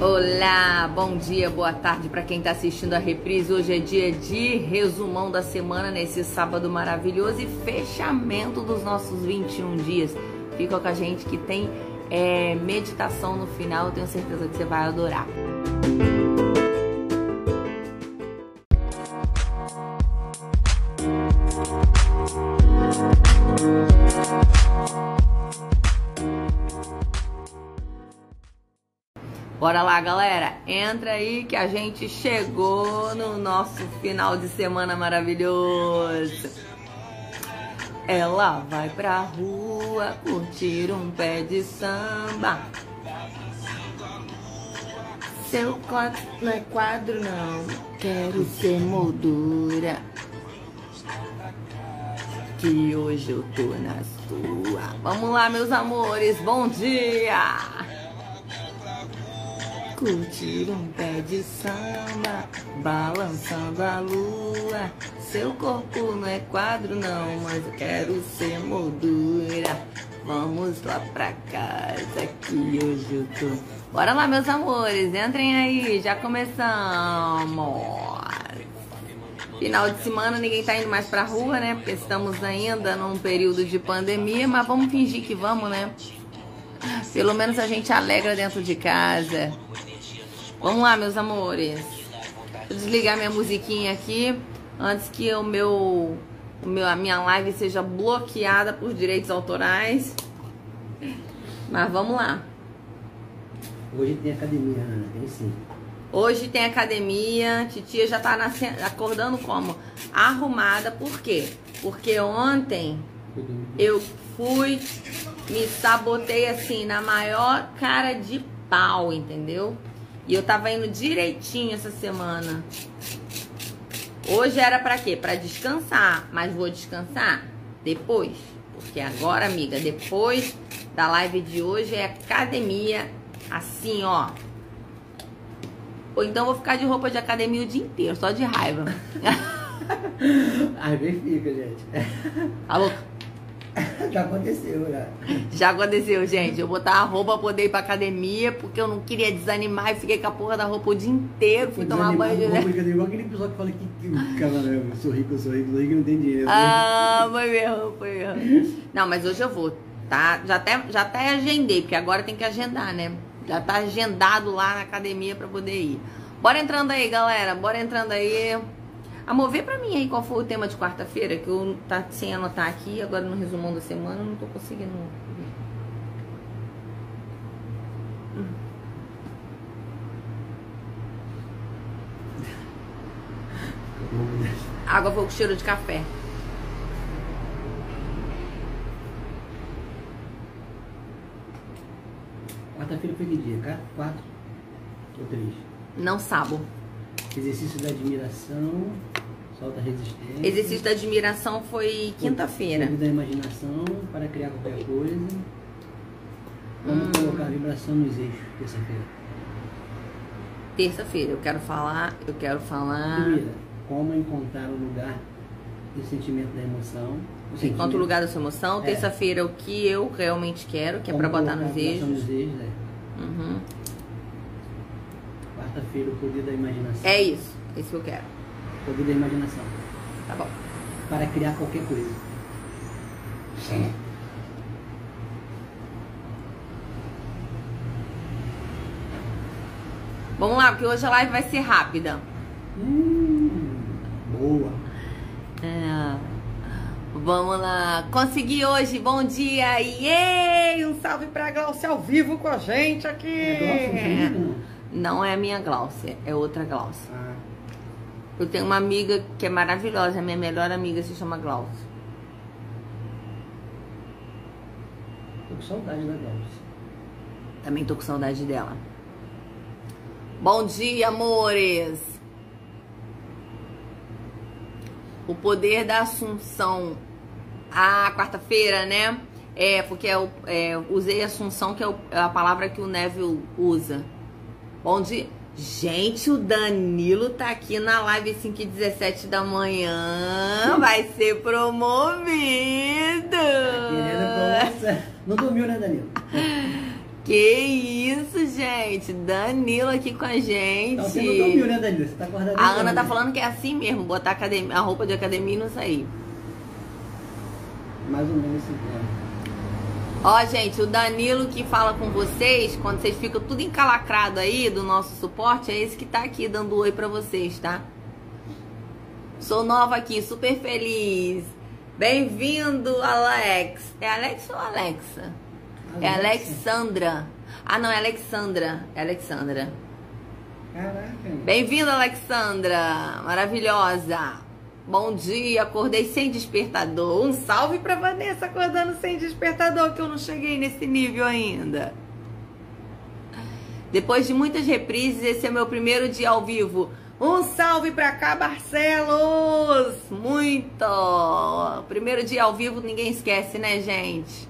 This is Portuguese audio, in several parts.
Olá, bom dia, boa tarde para quem está assistindo a reprise. Hoje é dia de resumão da semana nesse sábado maravilhoso e fechamento dos nossos 21 dias. Fica com a gente que tem é, meditação no final, tenho certeza que você vai adorar. Bora lá, galera. Entra aí que a gente chegou no nosso final de semana maravilhoso. Ela vai pra rua curtir um pé de samba. Seu quadro não é quadro, não. Quero ser moldura. Que hoje eu tô na sua. Vamos lá, meus amores. Bom dia! Curtir um pé de samba, balançando a lua. Seu corpo não é quadro, não, mas eu quero ser moldura. Vamos lá pra casa que hoje eu tô. Bora lá, meus amores, entrem aí, já começamos. Final de semana ninguém tá indo mais pra rua, né? Porque estamos ainda num período de pandemia, mas vamos fingir que vamos, né? Pelo menos a gente alegra dentro de casa. Vamos lá, meus amores. Vou desligar minha musiquinha aqui antes que o meu, o meu, a minha live seja bloqueada por direitos autorais. Mas vamos lá. Hoje tem academia, Ana, tem sim. Hoje tem academia, titia já tá nascendo, acordando como? Arrumada, por quê? Porque ontem eu fui, me sabotei assim, na maior cara de pau, entendeu? E eu tava indo direitinho essa semana. Hoje era para quê? Para descansar, mas vou descansar depois, porque agora, amiga, depois da live de hoje é academia assim, ó. Ou então vou ficar de roupa de academia o dia inteiro, só de raiva. Às vezes fica, gente. Alô? Já aconteceu, já. Já aconteceu, gente. Eu botar a roupa pra poder ir pra academia, porque eu não queria desanimar e fiquei com a porra da roupa o dia inteiro. Fui tomar banho de roupa de igual aquele pessoal que fala que, que cara, eu sou rico, eu sou rico, eu sou rico, não tem dinheiro. Ah, foi mesmo, foi mesmo. Não, mas hoje eu vou, tá? Já até, já até agendei, porque agora tem que agendar, né? Já tá agendado lá na academia pra poder ir. Bora entrando aí, galera. Bora entrando aí. Amor, vê pra mim aí qual foi o tema de quarta-feira, que eu tá sem anotar aqui, agora no resumão da semana eu não tô conseguindo Água foi com cheiro de café. Quarta-feira foi que dia? Quatro ou três? Não sabo. Exercício da admiração, solta resistência. Exercício da admiração foi quinta-feira. da imaginação para criar qualquer coisa. Vamos hum. colocar a vibração nos eixos, terça-feira. Terça-feira, eu quero falar, eu quero falar. Primeira, como encontrar o lugar do sentimento da emoção. Encontra o lugar da sua emoção. É. Terça-feira, o que eu realmente quero, que é como é para botar nos eixos. Nos eixos é. Uhum quarta-feira, o poder da imaginação. É isso, é isso que eu quero. O poder da imaginação. Tá bom. Para criar qualquer coisa. Sim. Vamos lá, porque hoje a live vai ser rápida. Hum, boa. É. Vamos lá. Consegui hoje. Bom dia. Yay! Um salve pra Glaucia ao vivo com a gente aqui. É, Glaucia, não é a minha Gláucia, é outra Gláucia. Ah. Eu tenho uma amiga que é maravilhosa, a minha melhor amiga se chama Gláucia. Tô com saudade da Gláucia. Também tô com saudade dela. Bom dia, amores! O poder da Assunção. Ah, quarta-feira, né? É, porque eu é, é, usei Assunção, que é, é a palavra que o Neville usa. Onde, gente, o Danilo tá aqui na live 5 e 17 da manhã. Vai ser promovido. Não dormiu, né, Danilo? Que isso, gente. Danilo aqui com a gente. Tá sendo tão mil, né, Danilo? Você tá acordado A Ana tá né? falando que é assim mesmo, botar academia- a roupa de academia e não sair. Mais ou menos assim. é. Ó, gente, o Danilo que fala com vocês, quando vocês ficam tudo encalacrado aí do nosso suporte, é esse que tá aqui dando oi pra vocês, tá? Sou nova aqui, super feliz. Bem-vindo, Alex. É Alex ou Alexa? É Alexandra. Ah, não, é Alexandra. É Alexandra. Caraca. Bem-vinda, Alexandra! Maravilhosa! Bom dia, acordei sem despertador. Um salve pra Vanessa acordando sem despertador, que eu não cheguei nesse nível ainda. Depois de muitas reprises, esse é meu primeiro dia ao vivo. Um salve pra cá, Barcelos! Muito! Primeiro dia ao vivo, ninguém esquece, né, gente?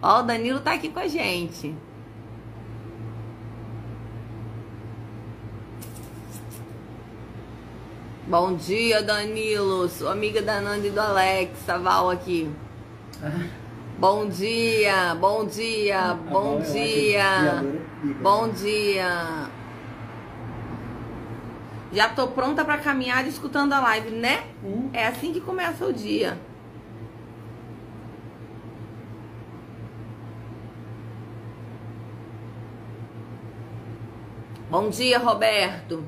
Ó, o Danilo tá aqui com a gente. Bom dia, Danilo. Sou amiga da Nanda e do Alex. A Val aqui. Ah, Bom dia, bom dia, A bom acho dia. Bom dia. Já tô pronta pra caminhar escutando a live, né? hum, É assim que começa o dia. Bom dia, Roberto.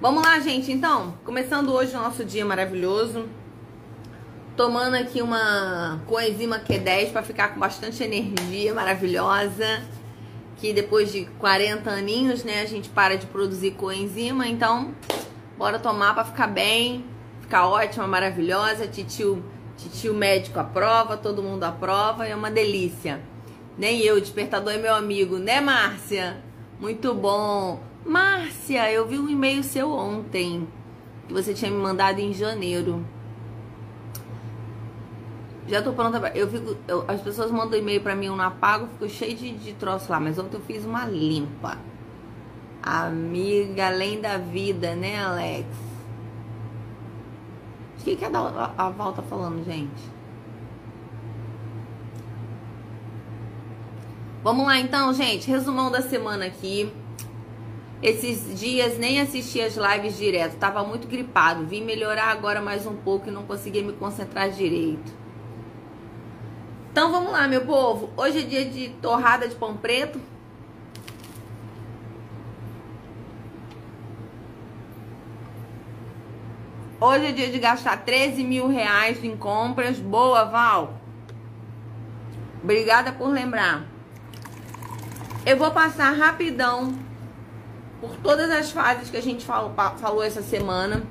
Vamos lá, gente, então. Começando hoje o nosso dia maravilhoso. Tomando aqui uma coenzima Q10 para ficar com bastante energia maravilhosa. Que depois de 40 aninhos, né, a gente para de produzir coenzima, então bora tomar para ficar bem, ficar ótima, maravilhosa. Titio, titio médico aprova, todo mundo aprova, é uma delícia. Nem eu, despertador é meu amigo, né, Márcia? Muito bom. Márcia, eu vi um e-mail seu ontem que você tinha me mandado em janeiro. Já tô pronta pra... Eu fico... eu- as pessoas mandam e-mail pra mim, eu não apago, fico cheio de, de troço lá. Mas ontem eu fiz uma limpa. Amiga além da vida, né, Alex? O que, que a, a, a Val tá falando, gente? Vamos lá então, gente. Resumão da semana aqui. Esses dias nem assisti as lives direto. Tava muito gripado. Vim melhorar agora mais um pouco e não consegui me concentrar direito. Então vamos lá, meu povo. Hoje é dia de torrada de pão preto. Hoje é dia de gastar 13 mil reais em compras. Boa, Val. Obrigada por lembrar. Eu vou passar rapidão por todas as fases que a gente falou, falou essa semana.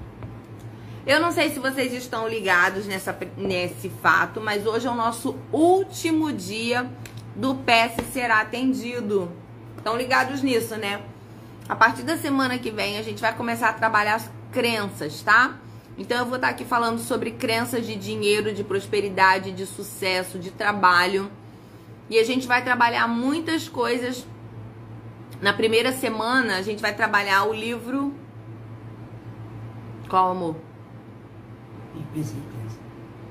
Eu não sei se vocês estão ligados nessa, nesse fato, mas hoje é o nosso último dia do PS será atendido. Estão ligados nisso, né? A partir da semana que vem a gente vai começar a trabalhar as crenças, tá? Então eu vou estar aqui falando sobre crenças de dinheiro, de prosperidade, de sucesso, de trabalho. E a gente vai trabalhar muitas coisas. Na primeira semana a gente vai trabalhar o livro. Qual, amor?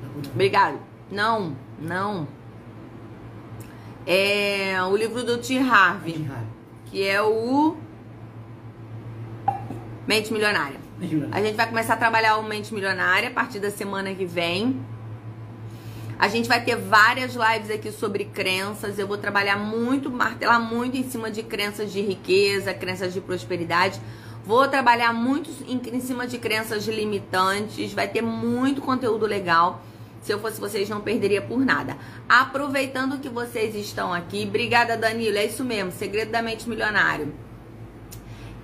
Tá bom. Obrigado. Não, não. É o livro do T. Harvey, que é o Mente Milionária. A gente vai começar a trabalhar o Mente Milionária a partir da semana que vem. A gente vai ter várias lives aqui sobre crenças. Eu vou trabalhar muito, martelar muito em cima de crenças de riqueza, crenças de prosperidade. Vou trabalhar muito em, em cima de crenças limitantes. Vai ter muito conteúdo legal. Se eu fosse vocês, não perderia por nada. Aproveitando que vocês estão aqui, obrigada, Danilo. É isso mesmo, segredo da mente milionário.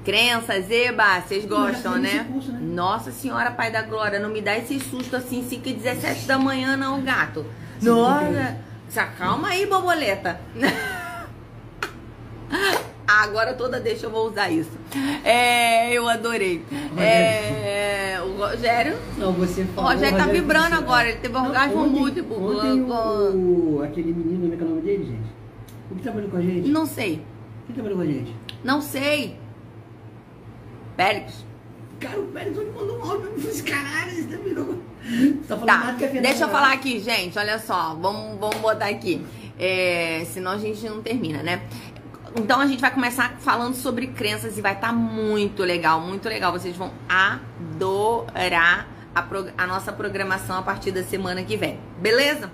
Crenças, eba, vocês gostam, né? curso, né? Nossa Senhora, Pai da Glória, não me dá esse susto assim, 5 e 17 da manhã, não, gato. Sim, Nossa, se acalma aí, borboleta. Agora toda deixa eu vou usar isso. É, eu adorei. É, o Rogério. Não, você O falou. Rogério tá vibrando disse, agora, é. ele teve Não, orgasmo ontem- múltiplo. Ontem o, aquele menino, como é que é o nome dele, gente? O que trabalhou com a gente? Não sei. Quem trabalhou com a gente? Não sei. Périx. Cara, o Pérez hoje mandou um áudio pra mim. Caralho, você tá virou. Tá falando Tá, que Fernanda deixa eu Navarro. falar aqui, gente. Olha só, vamos, vamos botar aqui. É, senão a gente não termina, né? Então a gente vai começar falando sobre crenças e vai estar tá muito legal, muito legal. Vocês vão adorar a, a nossa programação a partir da semana que vem, beleza?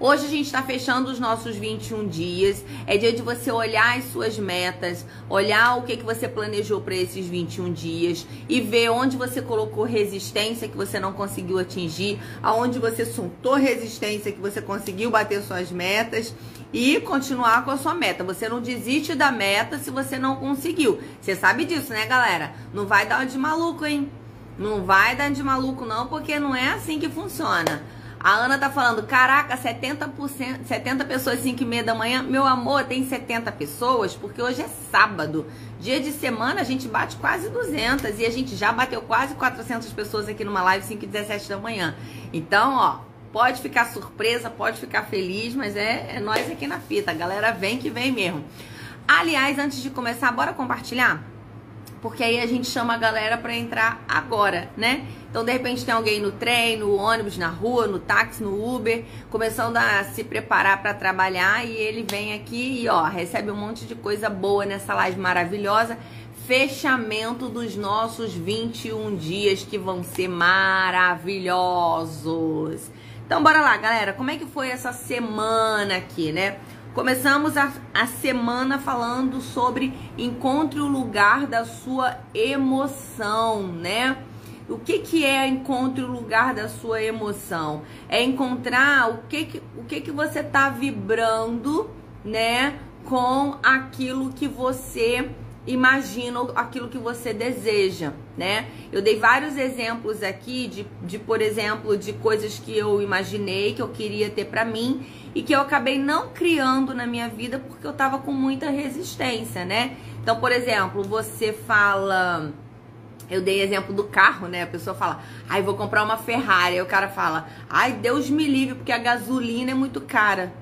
Hoje a gente está fechando os nossos 21 dias. É dia de você olhar as suas metas, olhar o que, que você planejou para esses 21 dias e ver onde você colocou resistência que você não conseguiu atingir, aonde você soltou resistência que você conseguiu bater suas metas e continuar com a sua meta. Você não desiste da meta se você não conseguiu. Você sabe disso, né, galera? Não vai dar de maluco, hein? Não vai dar de maluco, não, porque não é assim que funciona. A Ana tá falando, caraca, 70%, 70 pessoas 5 e meia da manhã. Meu amor, tem 70 pessoas, porque hoje é sábado. Dia de semana a gente bate quase 200 e a gente já bateu quase 400 pessoas aqui numa live 5 e 17 da manhã. Então, ó, pode ficar surpresa, pode ficar feliz, mas é, é nós aqui na fita. A galera vem que vem mesmo. Aliás, antes de começar, bora compartilhar? Porque aí a gente chama a galera para entrar agora, né? Então, de repente, tem alguém no trem, no ônibus, na rua, no táxi, no Uber, começando a se preparar para trabalhar e ele vem aqui e, ó, recebe um monte de coisa boa nessa live maravilhosa. Fechamento dos nossos 21 dias que vão ser maravilhosos. Então, bora lá, galera. Como é que foi essa semana aqui, né? Começamos a, a semana falando sobre encontre o lugar da sua emoção, né? O que, que é encontre o lugar da sua emoção? É encontrar o que, que, o que, que você está vibrando, né? Com aquilo que você imagina, aquilo que você deseja, né? Eu dei vários exemplos aqui de, de por exemplo, de coisas que eu imaginei, que eu queria ter para mim e que eu acabei não criando na minha vida porque eu tava com muita resistência, né? Então, por exemplo, você fala. Eu dei exemplo do carro, né? A pessoa fala, ai, vou comprar uma Ferrari. Aí o cara fala, ai, Deus me livre, porque a gasolina é muito cara.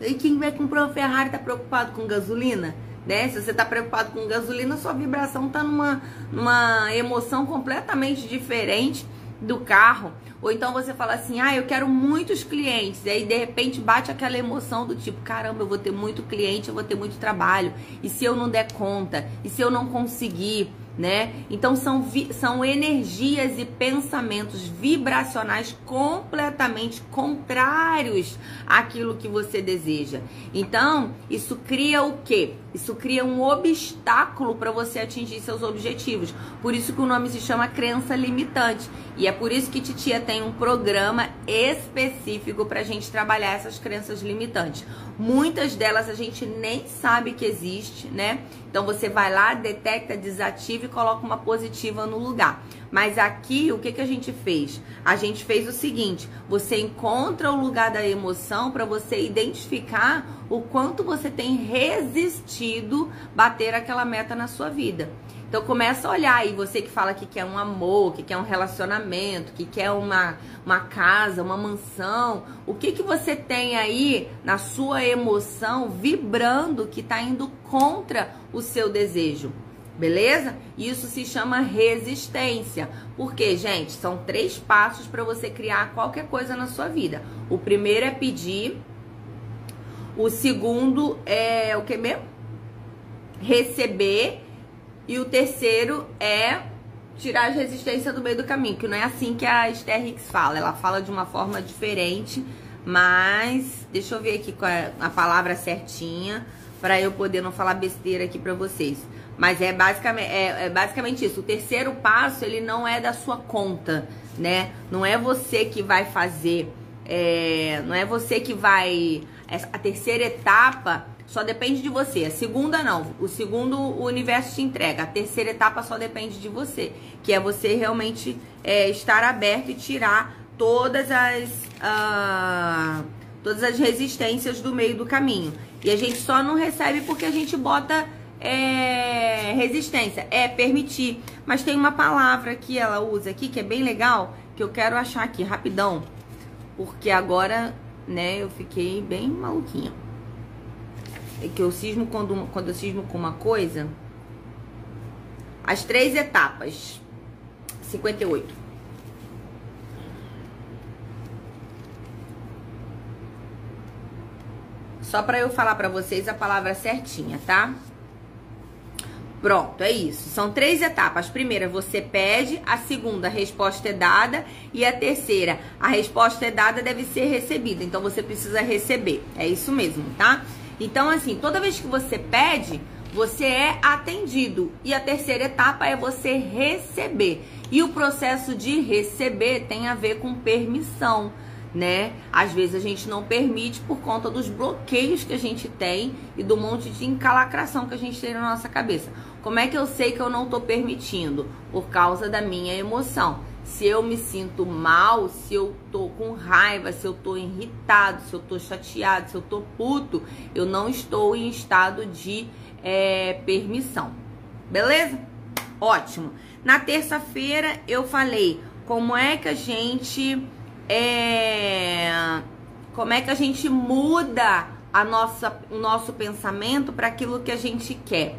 E quem vai comprar uma Ferrari tá preocupado com gasolina? Né? Se você tá preocupado com gasolina, sua vibração tá numa, numa emoção completamente diferente do carro. Ou então você fala assim, ah, eu quero muitos clientes. E aí de repente bate aquela emoção do tipo, caramba, eu vou ter muito cliente, eu vou ter muito trabalho. E se eu não der conta? E se eu não conseguir? né? Então são, são energias e pensamentos vibracionais completamente contrários àquilo que você deseja. Então, isso cria o quê? Isso cria um obstáculo para você atingir seus objetivos. Por isso que o nome se chama crença limitante. E é por isso que Titia tem um programa específico para a gente trabalhar essas crenças limitantes. Muitas delas a gente nem sabe que existe, né? Então você vai lá, detecta, desativa e coloca uma positiva no lugar. Mas aqui, o que, que a gente fez? A gente fez o seguinte: você encontra o lugar da emoção para você identificar o quanto você tem resistido bater aquela meta na sua vida. Então começa a olhar aí, você que fala que quer um amor, que quer um relacionamento, que quer uma, uma casa, uma mansão, o que que você tem aí na sua emoção vibrando que está indo contra o seu desejo? Beleza? Isso se chama resistência. Porque, gente, são três passos para você criar qualquer coisa na sua vida. O primeiro é pedir. O segundo é o que mesmo? Receber. E o terceiro é tirar as resistências do meio do caminho, que não é assim que a Esther Hicks fala. Ela fala de uma forma diferente, mas deixa eu ver aqui qual é a palavra certinha para eu poder não falar besteira aqui para vocês. Mas é basicamente, é, é basicamente isso. O terceiro passo, ele não é da sua conta, né? Não é você que vai fazer, é, não é você que vai... A terceira etapa só depende de você. A segunda não. O segundo o universo te entrega. A terceira etapa só depende de você. Que é você realmente é, estar aberto e tirar todas as uh, todas as resistências do meio do caminho. E a gente só não recebe porque a gente bota é, resistência. É permitir. Mas tem uma palavra que ela usa aqui que é bem legal. Que eu quero achar aqui rapidão. Porque agora, né, eu fiquei bem maluquinha é que eu cismo quando, quando eu cismo com uma coisa. As três etapas. 58. Só para eu falar para vocês a palavra certinha, tá? Pronto, é isso. São três etapas. A primeira, você pede. A segunda, a resposta é dada. E a terceira, a resposta é dada, deve ser recebida. Então, você precisa receber. É isso mesmo, tá? Então, assim, toda vez que você pede, você é atendido. E a terceira etapa é você receber. E o processo de receber tem a ver com permissão né? Às vezes a gente não permite por conta dos bloqueios que a gente tem e do monte de encalacração que a gente tem na nossa cabeça. Como é que eu sei que eu não tô permitindo? Por causa da minha emoção. Se eu me sinto mal, se eu tô com raiva, se eu tô irritado, se eu tô chateado, se eu tô puto, eu não estou em estado de é, permissão. Beleza? Ótimo. Na terça-feira eu falei como é que a gente é, como é que a gente muda a nossa, o nosso pensamento para aquilo que a gente quer.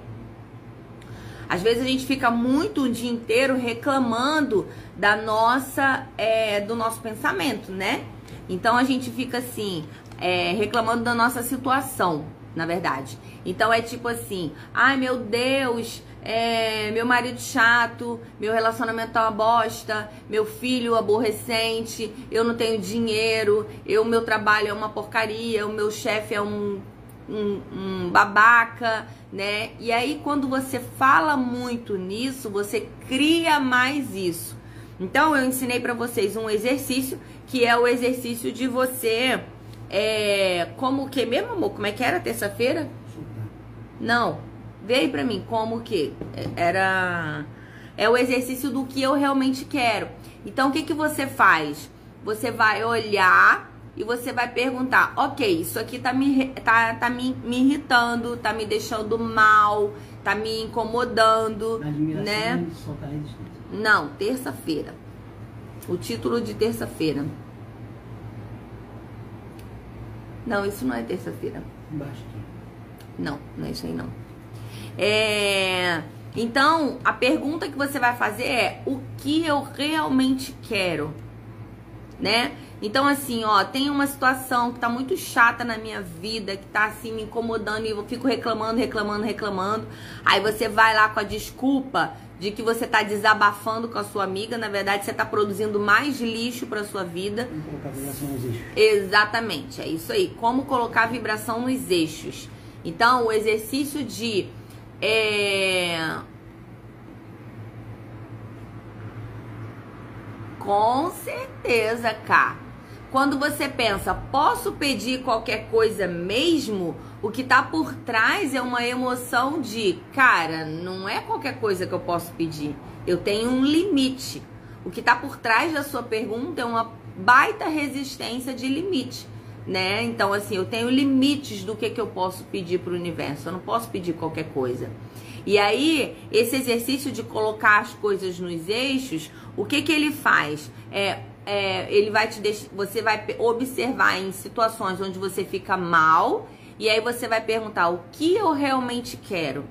Às vezes a gente fica muito o dia inteiro reclamando da nossa, é, do nosso pensamento, né? Então a gente fica assim, é, reclamando da nossa situação, na verdade. Então é tipo assim, ai meu Deus, é, meu marido chato, meu relacionamento tá uma bosta, meu filho aborrecente, eu não tenho dinheiro, eu meu trabalho é uma porcaria, o meu chefe é um, um, um babaca, né? E aí quando você fala muito nisso, você cria mais isso. Então eu ensinei para vocês um exercício que é o exercício de você é, como que mesmo amor? Como é que era terça-feira? Não veio para mim como que era é o exercício do que eu realmente quero. Então o que que você faz? Você vai olhar e você vai perguntar, ok, isso aqui tá me, tá, tá me, me irritando, tá me deixando mal, tá me incomodando, né? Não, terça-feira. O título de terça-feira. Não, isso não é terça-feira. Não, não é isso aí não. É, então, a pergunta que você vai fazer é: o que eu realmente quero? Né? Então, assim, ó, tem uma situação que tá muito chata na minha vida, que tá assim me incomodando e eu fico reclamando, reclamando, reclamando. Aí você vai lá com a desculpa de que você tá desabafando com a sua amiga, na verdade você tá produzindo mais lixo para sua vida. Como colocar vibração nos eixos. Exatamente, é isso aí. Como colocar vibração nos eixos. Então, o exercício de é... Com certeza, cá. Quando você pensa, posso pedir qualquer coisa mesmo? O que tá por trás é uma emoção de, cara, não é qualquer coisa que eu posso pedir. Eu tenho um limite. O que tá por trás da sua pergunta é uma baita resistência de limite né? Então, assim, eu tenho limites do que, que eu posso pedir para o universo. Eu não posso pedir qualquer coisa. E aí, esse exercício de colocar as coisas nos eixos, o que, que ele faz? É, é, ele vai te deixar, você vai observar em situações onde você fica mal, e aí você vai perguntar o que eu realmente quero.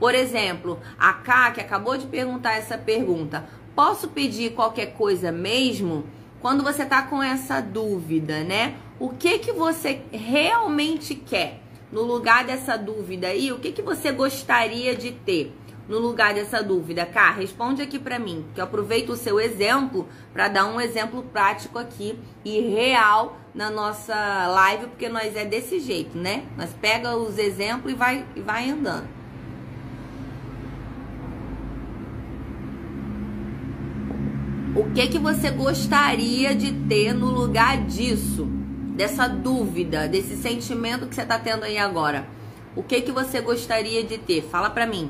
Por exemplo, a Ká, que acabou de perguntar essa pergunta, posso pedir qualquer coisa mesmo? Quando você tá com essa dúvida, né? O que que você realmente quer no lugar dessa dúvida aí, o que que você gostaria de ter no lugar dessa dúvida? Cá, responde aqui para mim, que eu aproveito o seu exemplo para dar um exemplo prático aqui e real na nossa live, porque nós é desse jeito, né? Nós pega os exemplos e vai, e vai andando. O que que você gostaria de ter no lugar disso? Dessa dúvida, desse sentimento que você está tendo aí agora. O que que você gostaria de ter? Fala para mim.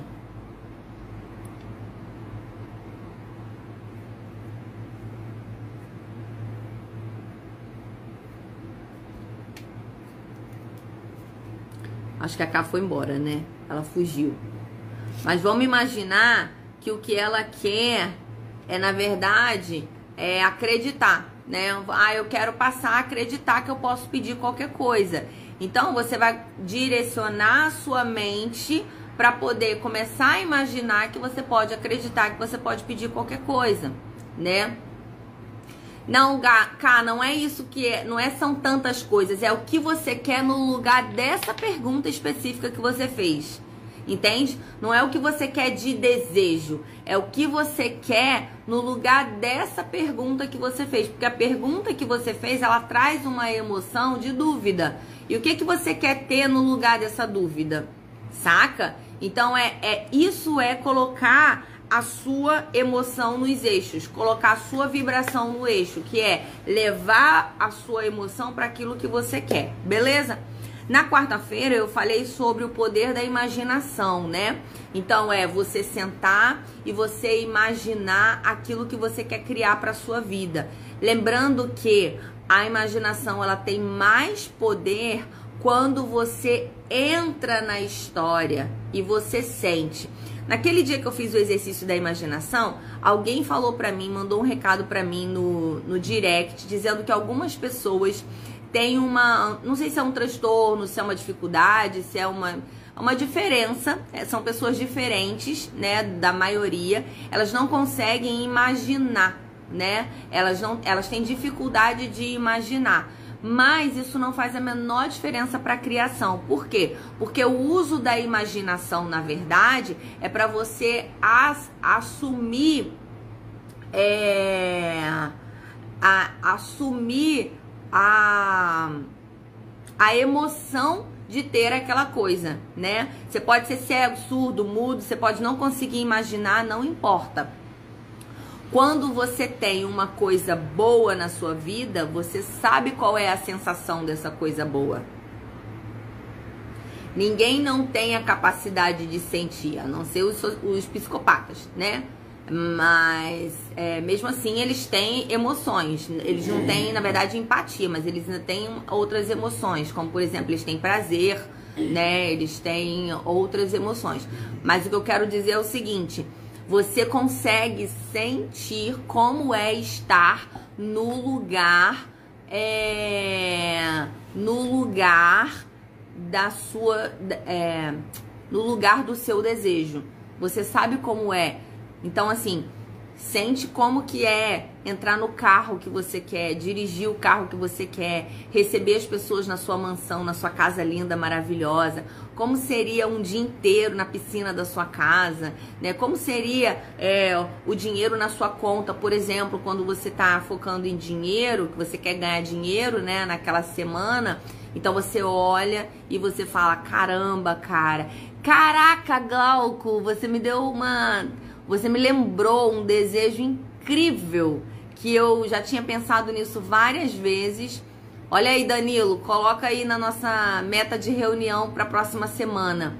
Acho que a K foi embora, né? Ela fugiu. Mas vamos imaginar que o que ela quer é, na verdade, é acreditar né? Ah, eu quero passar a acreditar que eu posso pedir qualquer coisa. Então você vai direcionar a sua mente para poder começar a imaginar que você pode acreditar que você pode pedir qualquer coisa, né? Não, Cá, não é isso que é, não é são tantas coisas, é o que você quer no lugar dessa pergunta específica que você fez. Entende? Não é o que você quer de desejo, é o que você quer no lugar dessa pergunta que você fez, porque a pergunta que você fez, ela traz uma emoção de dúvida. E o que que você quer ter no lugar dessa dúvida? Saca? Então é, é isso é colocar a sua emoção nos eixos, colocar a sua vibração no eixo, que é levar a sua emoção para aquilo que você quer, beleza? Na quarta-feira eu falei sobre o poder da imaginação, né? Então é você sentar e você imaginar aquilo que você quer criar para sua vida. Lembrando que a imaginação ela tem mais poder quando você entra na história e você sente. Naquele dia que eu fiz o exercício da imaginação, alguém falou para mim, mandou um recado para mim no, no direct, dizendo que algumas pessoas têm uma. Não sei se é um transtorno, se é uma dificuldade, se é uma uma diferença, é, são pessoas diferentes, né, da maioria, elas não conseguem imaginar, né? Elas não, elas têm dificuldade de imaginar. Mas isso não faz a menor diferença para a criação. Por quê? Porque o uso da imaginação, na verdade, é para você as, assumir é, a, assumir a, a emoção de ter aquela coisa, né? Você pode ser cego, surdo, mudo, você pode não conseguir imaginar, não importa. Quando você tem uma coisa boa na sua vida, você sabe qual é a sensação dessa coisa boa. Ninguém não tem a capacidade de sentir, a não ser os, os psicopatas, né? Mas é, mesmo assim eles têm emoções. Eles não têm, na verdade, empatia, mas eles ainda têm outras emoções, como por exemplo, eles têm prazer, né? Eles têm outras emoções. Mas o que eu quero dizer é o seguinte: você consegue sentir como é estar no lugar é, no lugar da sua é, no lugar do seu desejo. Você sabe como é. Então assim, Sente como que é entrar no carro que você quer, dirigir o carro que você quer, receber as pessoas na sua mansão, na sua casa linda, maravilhosa. Como seria um dia inteiro na piscina da sua casa, né? Como seria é, o dinheiro na sua conta, por exemplo, quando você está focando em dinheiro, que você quer ganhar dinheiro, né? Naquela semana. Então você olha e você fala: caramba, cara, caraca, Glauco, você me deu uma você me lembrou um desejo incrível que eu já tinha pensado nisso várias vezes. Olha aí, Danilo, coloca aí na nossa meta de reunião para a próxima semana.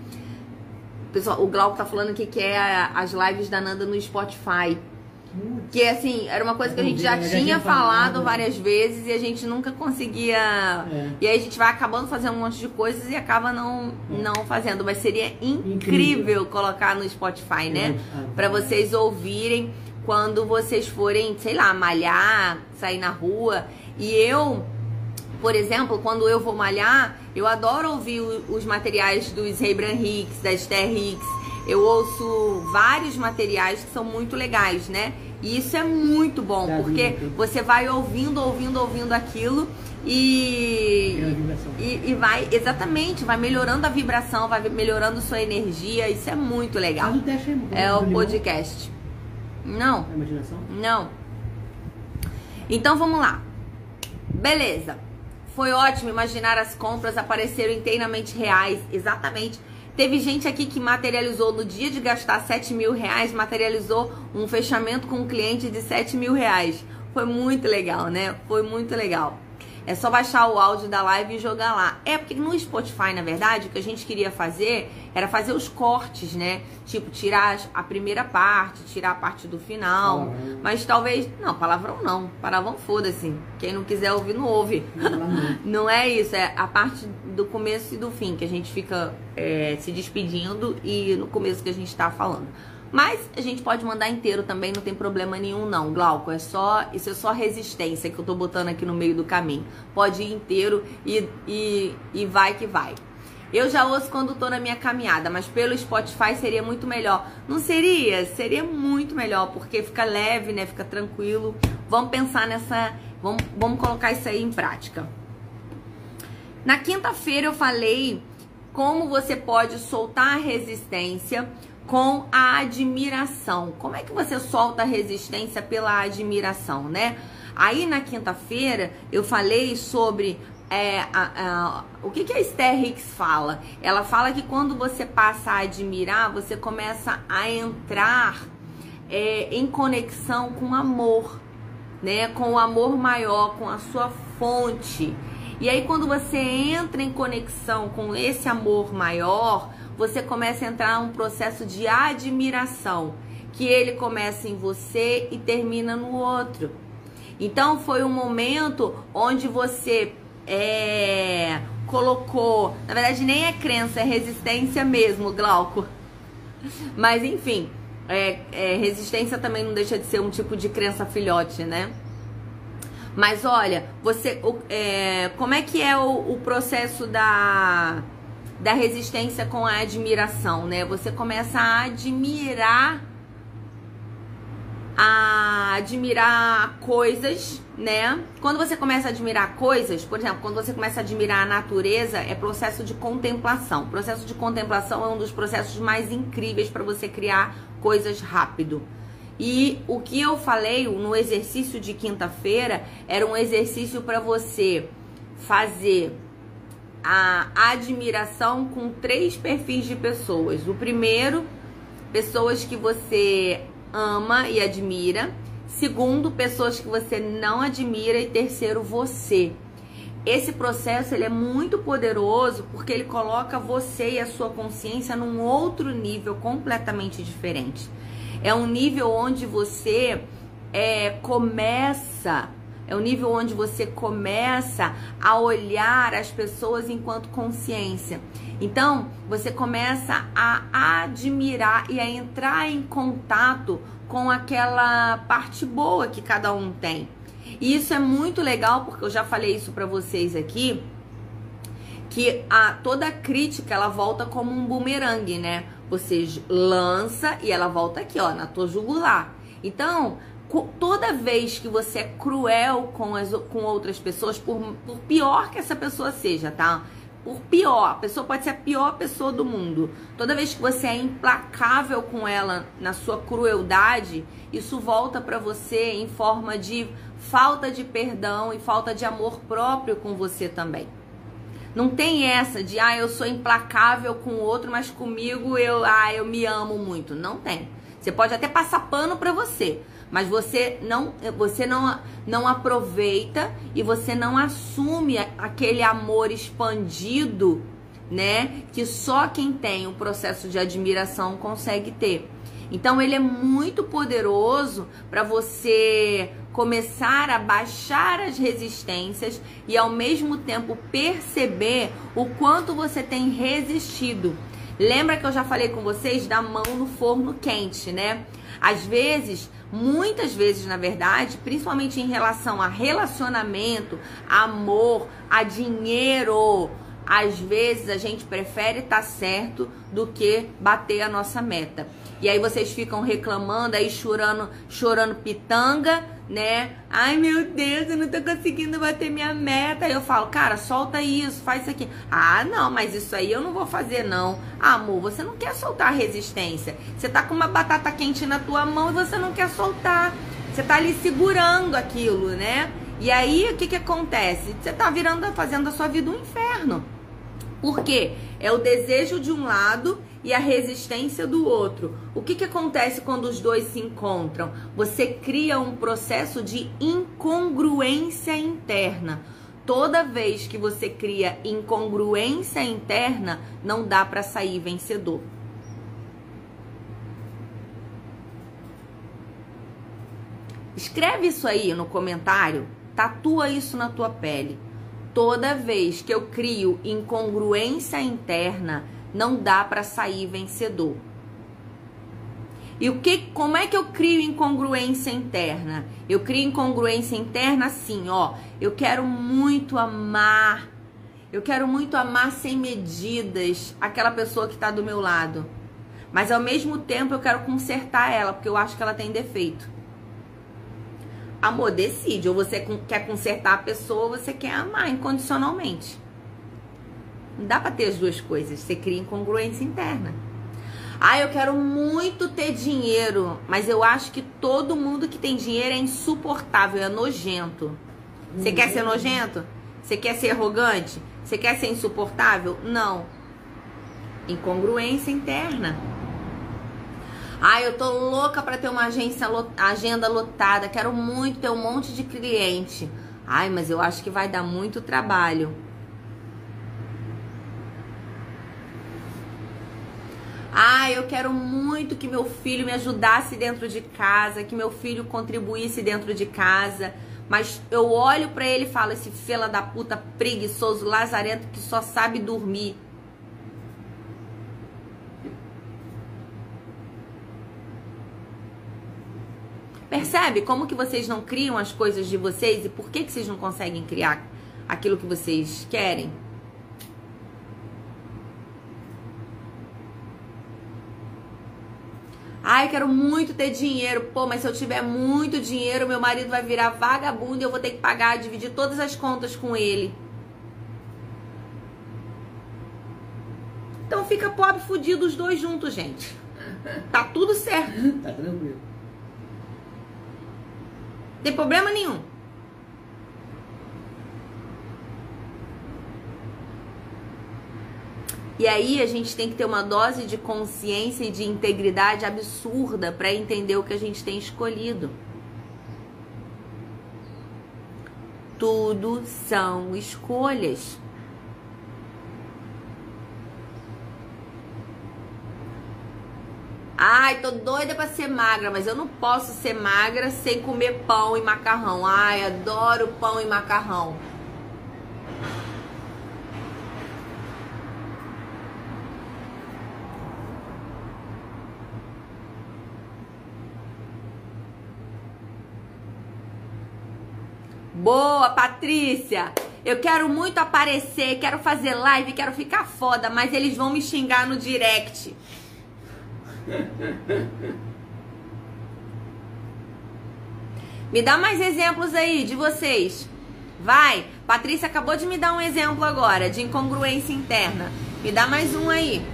Pessoal, o Glauco tá falando que é as lives da Nanda no Spotify. Que assim, era uma coisa que a gente já tinha falado várias vezes e a gente nunca conseguia. É. E aí a gente vai acabando fazendo um monte de coisas e acaba não, é. não fazendo. Mas seria incrível, incrível. colocar no Spotify, né? É. Para vocês ouvirem quando vocês forem, sei lá, malhar, sair na rua. E eu, por exemplo, quando eu vou malhar, eu adoro ouvir os materiais dos Rebran Hicks, da Esther Hicks eu ouço vários materiais que são muito legais, né? E isso é muito bom, porque você vai ouvindo, ouvindo, ouvindo aquilo e, e, e, vai, exatamente, vai melhorando a vibração, vai melhorando sua energia. Isso é muito legal. É o podcast. Não. Não. Então vamos lá. Beleza. Foi ótimo imaginar as compras apareceram inteiramente reais. Exatamente. Teve gente aqui que materializou no dia de gastar 7 mil reais, materializou um fechamento com um cliente de 7 mil reais. Foi muito legal, né? Foi muito legal. É só baixar o áudio da live e jogar lá. É porque no Spotify, na verdade, o que a gente queria fazer era fazer os cortes, né? Tipo, tirar a primeira parte, tirar a parte do final. Palavrão. Mas talvez. Não, palavrão não. Palavrão foda-se. Quem não quiser ouvir, não ouve. Não, não é isso. É a parte do começo e do fim que a gente fica é, se despedindo e no começo que a gente tá falando. Mas a gente pode mandar inteiro também, não tem problema nenhum não, Glauco. É só, isso é só resistência que eu tô botando aqui no meio do caminho. Pode ir inteiro e, e, e vai que vai. Eu já ouço quando tô na minha caminhada, mas pelo Spotify seria muito melhor. Não seria? Seria muito melhor, porque fica leve, né? Fica tranquilo. Vamos pensar nessa, vamos, vamos colocar isso aí em prática. Na quinta-feira eu falei como você pode soltar a resistência com a admiração. Como é que você solta a resistência pela admiração, né? Aí na quinta-feira eu falei sobre é, a, a, o que, que a Esther Hicks fala? Ela fala que quando você passa a admirar, você começa a entrar é, em conexão com amor, né? Com o amor maior, com a sua fonte. E aí, quando você entra em conexão com esse amor maior, você começa a entrar num processo de admiração, que ele começa em você e termina no outro. Então, foi um momento onde você é, colocou, na verdade, nem é crença, é resistência mesmo, Glauco. Mas, enfim, é, é, resistência também não deixa de ser um tipo de crença filhote, né? Mas olha, você, é, como é que é o, o, processo da, da resistência com a admiração, né? Você começa a admirar, a admirar coisas, né? Quando você começa a admirar coisas, por exemplo, quando você começa a admirar a natureza, é processo de contemplação. O processo de contemplação é um dos processos mais incríveis para você criar coisas rápido. E o que eu falei no exercício de quinta-feira era um exercício para você fazer a admiração com três perfis de pessoas. O primeiro, pessoas que você ama e admira. Segundo, pessoas que você não admira. E terceiro, você. Esse processo ele é muito poderoso porque ele coloca você e a sua consciência num outro nível completamente diferente. É um nível onde você é, começa, é um nível onde você começa a olhar as pessoas enquanto consciência. Então, você começa a admirar e a entrar em contato com aquela parte boa que cada um tem. E isso é muito legal porque eu já falei isso para vocês aqui, que a toda crítica ela volta como um bumerangue, né? Você lança e ela volta aqui, ó, na tua jugular. Então, toda vez que você é cruel com, as, com outras pessoas, por, por pior que essa pessoa seja, tá? Por pior, a pessoa pode ser a pior pessoa do mundo. Toda vez que você é implacável com ela na sua crueldade, isso volta para você em forma de falta de perdão e falta de amor próprio com você também. Não tem essa de, ah, eu sou implacável com o outro, mas comigo eu, ah, eu me amo muito. Não tem. Você pode até passar pano para você, mas você não, você não, não aproveita e você não assume aquele amor expandido, né? Que só quem tem o processo de admiração consegue ter. Então ele é muito poderoso para você começar a baixar as resistências e ao mesmo tempo perceber o quanto você tem resistido. Lembra que eu já falei com vocês da mão no forno quente, né? Às vezes, muitas vezes, na verdade, principalmente em relação a relacionamento, amor, a dinheiro, às vezes a gente prefere estar tá certo do que bater a nossa meta. E aí vocês ficam reclamando, aí chorando, chorando pitanga, né? Ai meu Deus, eu não tô conseguindo bater minha meta. Aí eu falo, cara, solta isso, faz isso aqui. Ah, não, mas isso aí eu não vou fazer, não. Amor, você não quer soltar resistência. Você tá com uma batata quente na tua mão e você não quer soltar. Você tá ali segurando aquilo, né? E aí o que que acontece? Você tá virando, fazendo a sua vida um inferno. Por quê? É o desejo de um lado e a resistência do outro. O que, que acontece quando os dois se encontram? Você cria um processo de incongruência interna. Toda vez que você cria incongruência interna, não dá para sair vencedor. Escreve isso aí no comentário, tatua isso na tua pele. Toda vez que eu crio incongruência interna, não dá para sair vencedor. E o que, como é que eu crio incongruência interna? Eu crio incongruência interna assim, ó. Eu quero muito amar, eu quero muito amar sem medidas aquela pessoa que está do meu lado. Mas ao mesmo tempo eu quero consertar ela, porque eu acho que ela tem defeito. Amor, decide. Ou você quer consertar a pessoa ou você quer amar incondicionalmente. Não dá pra ter as duas coisas. Você cria incongruência interna. Ah, eu quero muito ter dinheiro, mas eu acho que todo mundo que tem dinheiro é insuportável, é nojento. Você quer ser nojento? Você quer ser arrogante? Você quer ser insuportável? Não. Incongruência interna. Ah, eu tô louca para ter uma agência agenda lotada, quero muito ter um monte de cliente. Ai, mas eu acho que vai dar muito trabalho. Eu quero muito que meu filho me ajudasse dentro de casa, que meu filho contribuísse dentro de casa. Mas eu olho para ele e falo: esse fela da puta preguiçoso, lazarento que só sabe dormir. Percebe como que vocês não criam as coisas de vocês e por que, que vocês não conseguem criar aquilo que vocês querem? Ai, quero muito ter dinheiro. Pô, mas se eu tiver muito dinheiro, meu marido vai virar vagabundo e eu vou ter que pagar, dividir todas as contas com ele. Então fica pobre fudido os dois juntos, gente. Tá tudo certo. Tá tranquilo. Tem problema nenhum. E aí a gente tem que ter uma dose de consciência e de integridade absurda para entender o que a gente tem escolhido. Tudo são escolhas. Ai, tô doida pra ser magra, mas eu não posso ser magra sem comer pão e macarrão. Ai, adoro pão e macarrão. Boa, Patrícia! Eu quero muito aparecer, quero fazer live, quero ficar foda, mas eles vão me xingar no direct. Me dá mais exemplos aí de vocês. Vai, Patrícia acabou de me dar um exemplo agora de incongruência interna. Me dá mais um aí.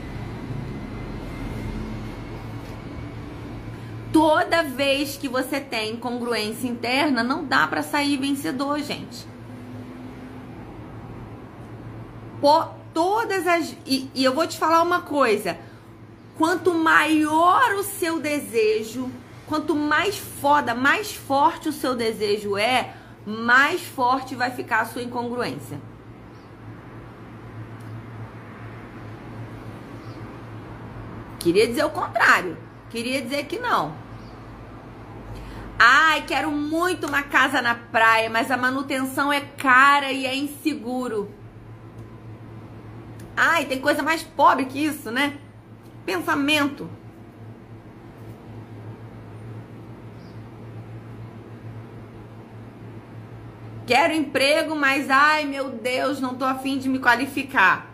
Toda vez que você tem congruência interna, não dá para sair vencedor, gente. Por todas as e, e eu vou te falar uma coisa. Quanto maior o seu desejo, quanto mais foda, mais forte o seu desejo é, mais forte vai ficar a sua incongruência. Queria dizer o contrário. Queria dizer que não. Ai, quero muito uma casa na praia, mas a manutenção é cara e é inseguro. Ai, tem coisa mais pobre que isso, né? Pensamento. Quero emprego, mas ai meu Deus, não tô afim de me qualificar.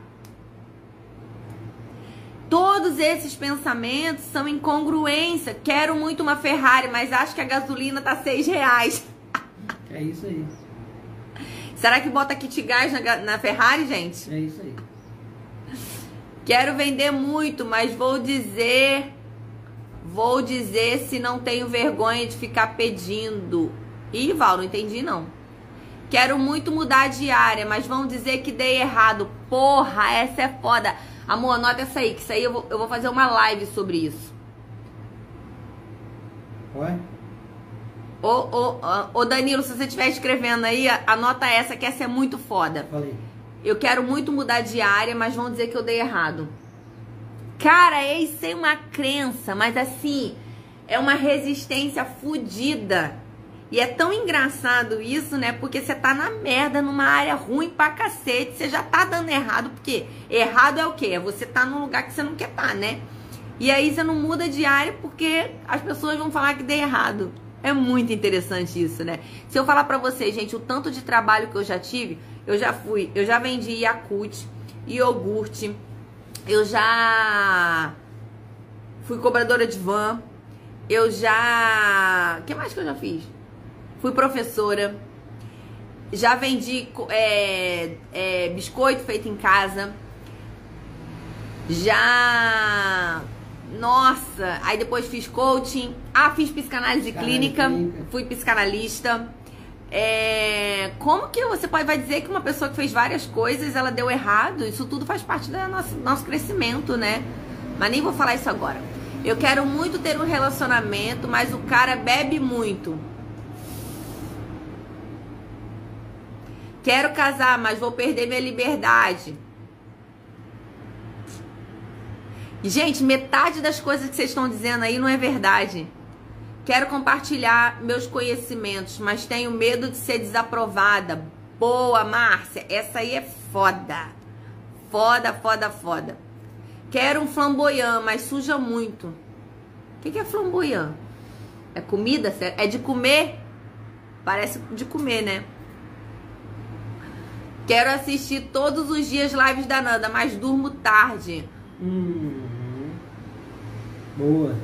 Todos esses pensamentos são incongruência. Quero muito uma Ferrari, mas acho que a gasolina tá seis reais. É isso aí. Será que bota kit gás na, na Ferrari, gente? É isso aí. Quero vender muito, mas vou dizer. Vou dizer se não tenho vergonha de ficar pedindo. Ih, Val, não entendi não. Quero muito mudar de área, mas vão dizer que dei errado. Porra, essa é foda. Amor, anota essa aí, que isso aí eu vou, eu vou fazer uma live sobre isso. Oi? Ô, ô, ô, Danilo, se você estiver escrevendo aí, anota essa, que essa é muito foda. Falei. Eu quero muito mudar de área, mas vão dizer que eu dei errado. Cara, isso é uma crença, mas assim, é uma resistência fodida. E é tão engraçado isso, né? Porque você tá na merda, numa área ruim pra cacete, você já tá dando errado, porque errado é o quê? É você tá num lugar que você não quer tá, né? E aí você não muda de área porque as pessoas vão falar que deu errado. É muito interessante isso, né? Se eu falar pra vocês, gente, o tanto de trabalho que eu já tive, eu já fui, eu já vendi Yakult, iogurte, eu já fui cobradora de van, eu já. O que mais que eu já fiz? Fui professora, já vendi é, é, biscoito feito em casa, já. Nossa, aí depois fiz coaching, ah, fiz psicanálise clínica, clínica, fui psicanalista. É, como que você pode, vai dizer que uma pessoa que fez várias coisas ela deu errado? Isso tudo faz parte do nosso, nosso crescimento, né? Mas nem vou falar isso agora. Eu quero muito ter um relacionamento, mas o cara bebe muito. Quero casar, mas vou perder minha liberdade. Gente, metade das coisas que vocês estão dizendo aí não é verdade. Quero compartilhar meus conhecimentos, mas tenho medo de ser desaprovada. Boa, Márcia. Essa aí é foda. Foda, foda, foda. Quero um flamboyant, mas suja muito. O que, que é flamboyant? É comida? É de comer? Parece de comer, né? Quero assistir todos os dias lives da Nanda, mas durmo tarde. Uhum. Boa.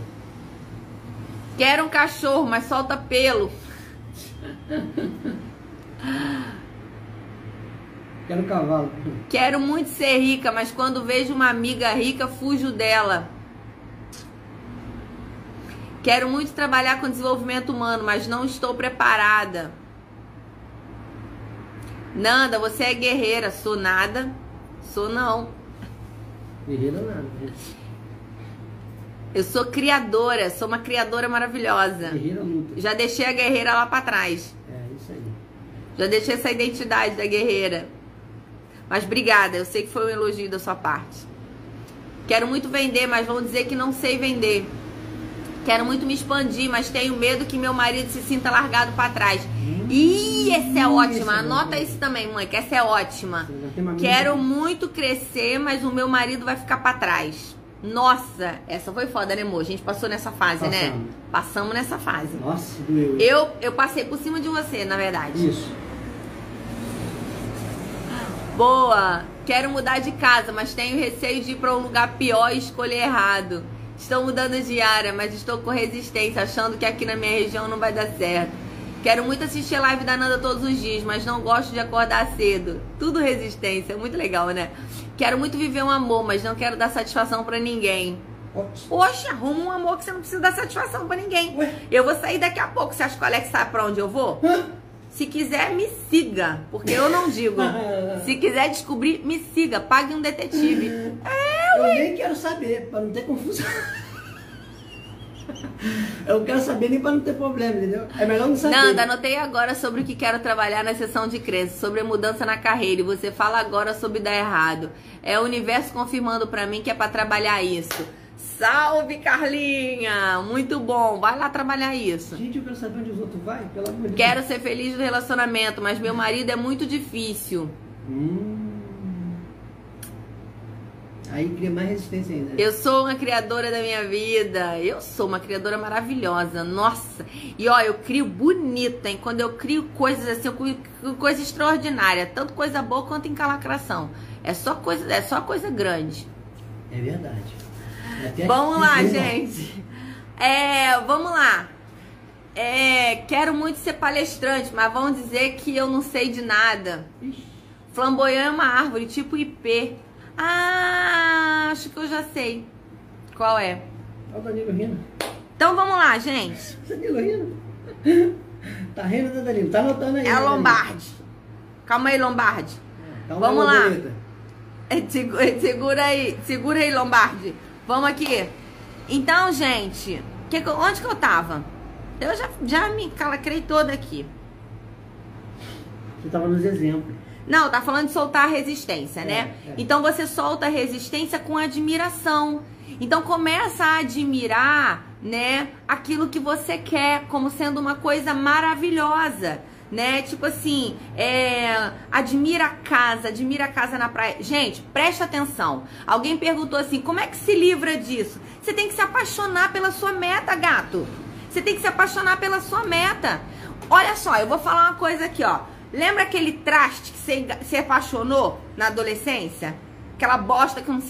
Quero um cachorro, mas solta pelo. Quero um cavalo. Quero muito ser rica, mas quando vejo uma amiga rica, fujo dela. Quero muito trabalhar com desenvolvimento humano, mas não estou preparada. Nanda, você é guerreira. Sou nada. Sou não. Guerreira nada. Eu sou criadora. Sou uma criadora maravilhosa. Guerreira luta. Já deixei a guerreira lá pra trás. É, isso aí. Já deixei essa identidade da guerreira. Mas obrigada. Eu sei que foi um elogio da sua parte. Quero muito vender, mas vão dizer que não sei vender. Quero muito me expandir, mas tenho medo que meu marido se sinta largado para trás. Hum, Ih, essa é ótima. É Anota isso também, mãe, que essa é ótima. Quero muito crescer, mas o meu marido vai ficar para trás. Nossa, essa foi foda, né, amor? A gente passou nessa fase, Passamos. né? Passamos nessa fase. Nossa, doeu. Eu, eu passei por cima de você, na verdade. Isso. Boa. Quero mudar de casa, mas tenho receio de ir para um lugar pior e escolher errado. Estou mudando de área, mas estou com resistência, achando que aqui na minha região não vai dar certo. Quero muito assistir live da Nanda todos os dias, mas não gosto de acordar cedo. Tudo resistência, muito legal, né? Quero muito viver um amor, mas não quero dar satisfação para ninguém. Poxa, arruma um amor que você não precisa dar satisfação para ninguém. Ué? Eu vou sair daqui a pouco. Você acha que o Alex sabe pra onde eu vou? Hã? Se quiser, me siga. Porque eu não digo. Se quiser descobrir, me siga. Pague um detetive. É, eu nem quero saber, para não ter confusão. Eu quero saber nem para não ter problema, entendeu? É melhor não saber. Nanda, anotei agora sobre o que quero trabalhar na sessão de crença, sobre a mudança na carreira. E você fala agora sobre dar errado. É o universo confirmando para mim que é para trabalhar isso. Salve, Carlinha! Muito bom. Vai lá trabalhar isso. Gente, eu quero saber onde os outros vai, pelo amor de Quero ser feliz no relacionamento, mas meu marido é muito difícil. Hum. Aí cria mais resistência ainda. Eu sou uma criadora da minha vida. Eu sou uma criadora maravilhosa. Nossa. E ó, eu crio bonita, hein? Quando eu crio coisas assim, eu crio coisa extraordinária. Tanto coisa boa quanto encalacração. É só coisa, é só coisa grande. É verdade. Vamos lá, gente. É, vamos lá. É, quero muito ser palestrante, mas vão dizer que eu não sei de nada. Flamboyant é uma árvore, tipo IP. Ah, acho que eu já sei. Qual é? É o Danilo rindo. Então vamos lá, gente. Danilo rindo? Tá rindo, né, Danilo? Tá anotando aí. É a né, Lombardi. Calma aí, Lombardi. Então vamos lá. Segura, segura aí, segura aí, Lombardi. Vamos aqui. Então, gente, que, onde que eu tava? Eu já, já me calacrei toda aqui. Você tava nos exemplos. Não, tá falando de soltar a resistência, né? é, né? É. Então você solta a resistência com admiração. Então começa a admirar, né, aquilo que você quer como sendo uma coisa maravilhosa né? Tipo assim, é, admira a casa, admira a casa na praia. Gente, presta atenção. Alguém perguntou assim: como é que se livra disso? Você tem que se apaixonar pela sua meta, gato. Você tem que se apaixonar pela sua meta. Olha só, eu vou falar uma coisa aqui, ó. Lembra aquele traste que você se apaixonou na adolescência? Aquela bosta que não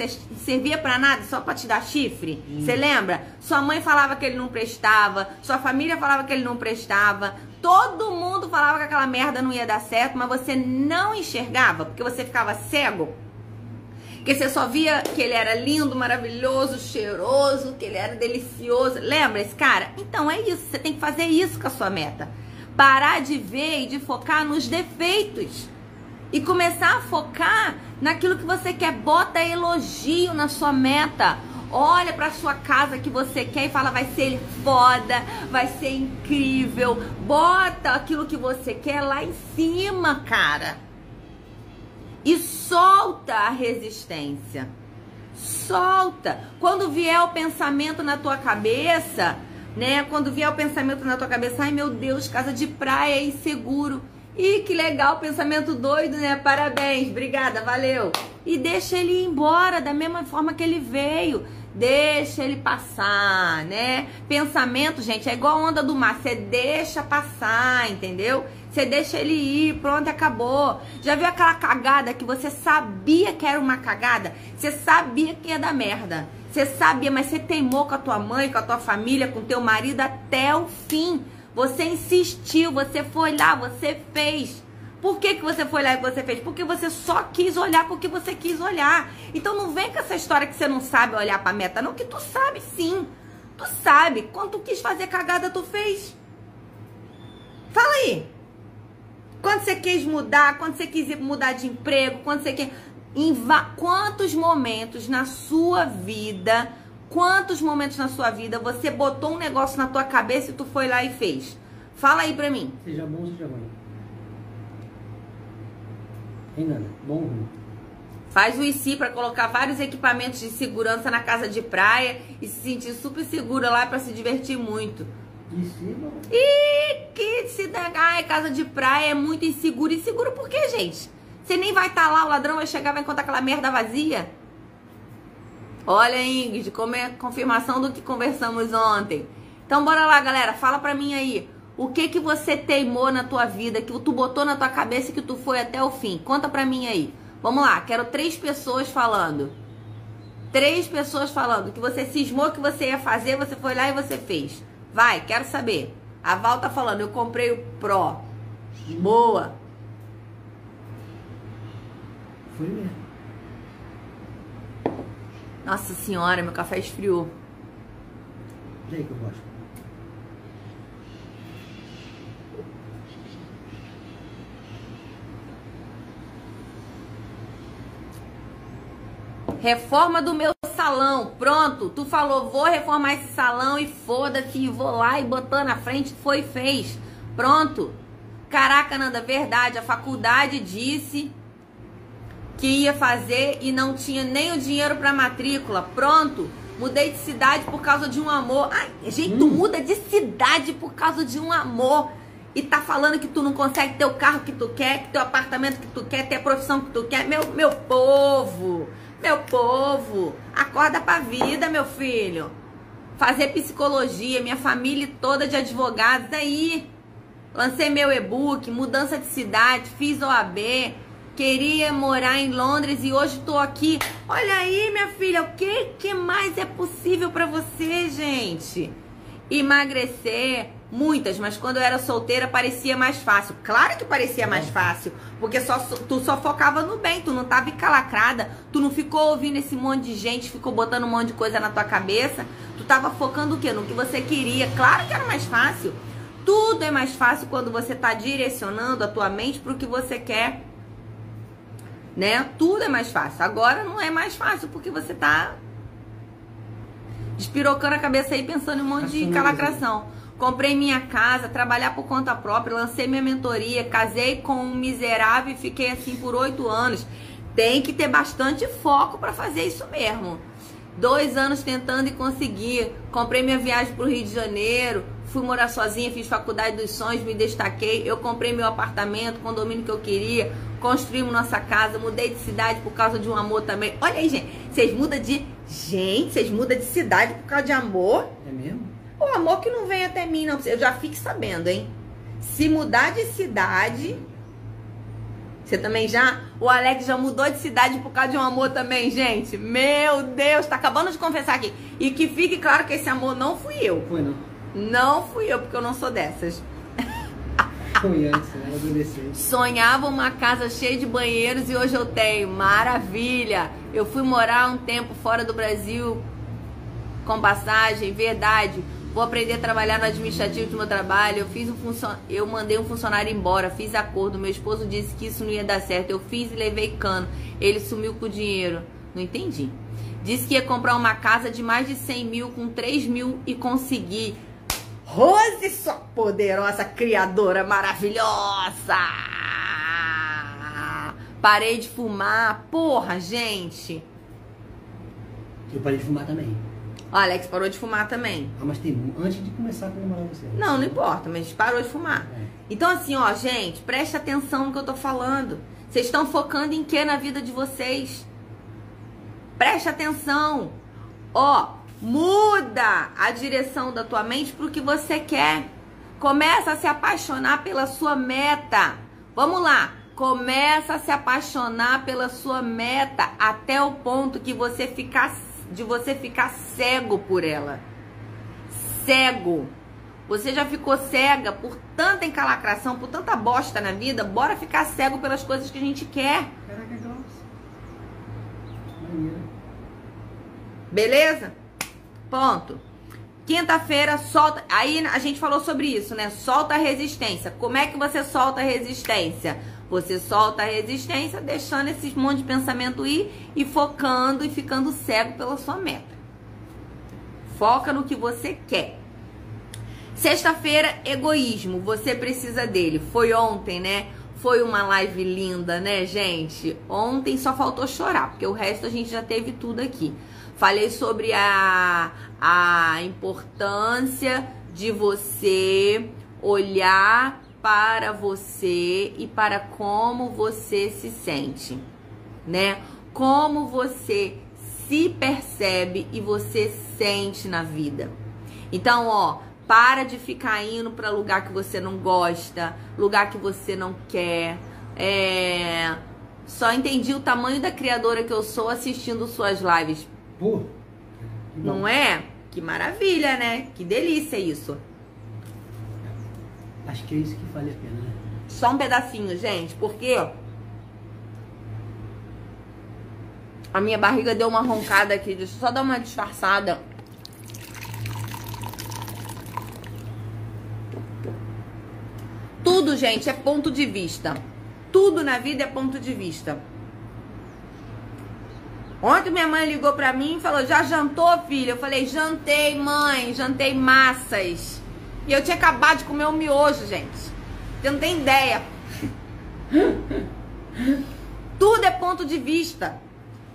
servia para nada, só para te dar chifre. Você lembra? Sua mãe falava que ele não prestava, sua família falava que ele não prestava, todo mundo falava que aquela merda não ia dar certo, mas você não enxergava porque você ficava cego. Que você só via que ele era lindo, maravilhoso, cheiroso, que ele era delicioso. Lembra esse cara? Então é isso, você tem que fazer isso com a sua meta. Parar de ver e de focar nos defeitos. E começar a focar naquilo que você quer. Bota elogio na sua meta. Olha para sua casa que você quer e fala vai ser foda, vai ser incrível. Bota aquilo que você quer lá em cima, cara e solta a resistência. Solta. Quando vier o pensamento na tua cabeça, né? Quando vier o pensamento na tua cabeça, ai meu Deus, casa de praia é inseguro. Ih, que legal, pensamento doido, né? Parabéns, obrigada, valeu. E deixa ele ir embora da mesma forma que ele veio. Deixa ele passar, né? Pensamento, gente, é igual a onda do mar. Você deixa passar, entendeu? Você deixa ele ir, pronto, acabou. Já viu aquela cagada que você sabia que era uma cagada? Você sabia que ia dar merda. Você sabia, mas você teimou com a tua mãe, com a tua família, com teu marido até o fim. Você insistiu, você foi lá, você fez. Por que, que você foi lá e você fez? Porque você só quis olhar porque você quis olhar. Então não vem com essa história que você não sabe olhar pra meta, não, que tu sabe sim. Tu sabe. Quando tu quis fazer cagada, tu fez. Fala aí. Quando você quis mudar, quando você quis mudar de emprego, quando você quer. Em quantos momentos na sua vida, quantos momentos na sua vida você botou um negócio na tua cabeça e tu foi lá e fez? Fala aí pra mim. Seja bom, seja ruim. Nada. Bom ou ruim? Faz o IC para colocar vários equipamentos de segurança na casa de praia e se sentir super segura lá para se divertir muito. De cima? Ih, que se Ai, casa de praia é muito inseguro. Inseguro por quê, gente? Você nem vai estar tá lá, o ladrão vai chegar, vai encontrar aquela merda vazia. Olha, Ingrid, como é confirmação do que conversamos ontem. Então, bora lá, galera. Fala pra mim aí. O que que você teimou na tua vida, que tu botou na tua cabeça e que tu foi até o fim? Conta pra mim aí. Vamos lá, quero três pessoas falando. Três pessoas falando que você cismou que você ia fazer, você foi lá e você fez. Vai, quero saber. A Val tá falando, eu comprei o Pro. Boa. Foi mesmo. Nossa senhora, meu café esfriou. Aí que eu gosto. Reforma do meu salão. Pronto, tu falou, vou reformar esse salão e foda-se, vou lá e botou na frente, foi fez. Pronto. Caraca, Nanda, verdade, a faculdade disse que ia fazer e não tinha nem o dinheiro para matrícula. Pronto. Mudei de cidade por causa de um amor. Ai, gente, hum. tu muda de cidade por causa de um amor. E tá falando que tu não consegue ter o carro que tu quer, que teu apartamento que tu quer, ter a profissão que tu quer. Meu, meu povo, meu povo, acorda pra vida, meu filho. Fazer psicologia, minha família toda de advogados. Aí, lancei meu e-book, mudança de cidade, fiz OAB, queria morar em Londres e hoje tô aqui. Olha aí, minha filha, o que, que mais é possível para você, gente? Emagrecer, Muitas, mas quando eu era solteira parecia mais fácil. Claro que parecia mais fácil, porque só, tu só focava no bem, tu não tava encalacrada, tu não ficou ouvindo esse monte de gente, ficou botando um monte de coisa na tua cabeça. Tu tava focando o quê? No que você queria. Claro que era mais fácil. Tudo é mais fácil quando você tá direcionando a tua mente pro que você quer. Né? Tudo é mais fácil. Agora não é mais fácil porque você tá despirocando a cabeça aí pensando em um monte de encalacração. Comprei minha casa, trabalhar por conta própria, lancei minha mentoria, casei com um miserável e fiquei assim por oito anos. Tem que ter bastante foco para fazer isso mesmo. Dois anos tentando e consegui. Comprei minha viagem para o Rio de Janeiro, fui morar sozinha, fiz faculdade dos sonhos, me destaquei. Eu comprei meu apartamento, condomínio que eu queria, construímos nossa casa, mudei de cidade por causa de um amor também. Olha aí, gente, vocês mudam de. Gente, vocês mudam de cidade por causa de amor? É mesmo? O amor que não vem até mim, não. Eu já fique sabendo, hein? Se mudar de cidade. Você também já? O Alex já mudou de cidade por causa de um amor também, gente. Meu Deus, tá acabando de confessar aqui. E que fique claro que esse amor não fui eu. Foi não. Não fui eu, porque eu não sou dessas. Era adolescente. Sonhava uma casa cheia de banheiros e hoje eu tenho. Maravilha! Eu fui morar um tempo fora do Brasil com passagem, verdade. Vou aprender a trabalhar no administrativo do meu trabalho. Eu fiz um funcion... eu mandei um funcionário embora, fiz acordo. Meu esposo disse que isso não ia dar certo. Eu fiz e levei cano. Ele sumiu com o dinheiro. Não entendi. Disse que ia comprar uma casa de mais de 100 mil com 3 mil e consegui. Rose, sua poderosa criadora maravilhosa! Parei de fumar. Porra, gente. Eu parei de fumar também. O Alex parou de fumar também. Ah, mas tem antes de começar a namorar você. Não, não importa, mas parou de fumar. É. Então, assim, ó, gente, preste atenção no que eu tô falando. Vocês estão focando em que na vida de vocês? Preste atenção. Ó, muda a direção da tua mente pro que você quer. Começa a se apaixonar pela sua meta. Vamos lá. Começa a se apaixonar pela sua meta até o ponto que você ficar de você ficar cego por ela. Cego. Você já ficou cega por tanta encalacração, por tanta bosta na vida, bora ficar cego pelas coisas que a gente quer. Beleza? Ponto. Quinta-feira solta. Aí a gente falou sobre isso, né? Solta a resistência. Como é que você solta a resistência? Você solta a resistência, deixando esse monte de pensamento ir e focando e ficando cego pela sua meta. Foca no que você quer. Sexta-feira, egoísmo. Você precisa dele. Foi ontem, né? Foi uma live linda, né, gente? Ontem só faltou chorar, porque o resto a gente já teve tudo aqui. Falei sobre a, a importância de você olhar para você e para como você se sente, né? Como você se percebe e você sente na vida. Então, ó, para de ficar indo para lugar que você não gosta, lugar que você não quer. É... Só entendi o tamanho da criadora que eu sou assistindo suas lives. Pô. Não é? Que maravilha, né? Que delícia isso. Acho que é isso que vale a pena, né? Só um pedacinho, gente, porque a minha barriga deu uma roncada aqui. Deixa eu só dar uma disfarçada. Tudo, gente, é ponto de vista. Tudo na vida é ponto de vista. Ontem minha mãe ligou pra mim e falou: Já jantou, filha? Eu falei: Jantei, mãe, jantei massas. E eu tinha acabado de comer um miojo, gente. Você não tem ideia. Tudo é ponto de vista.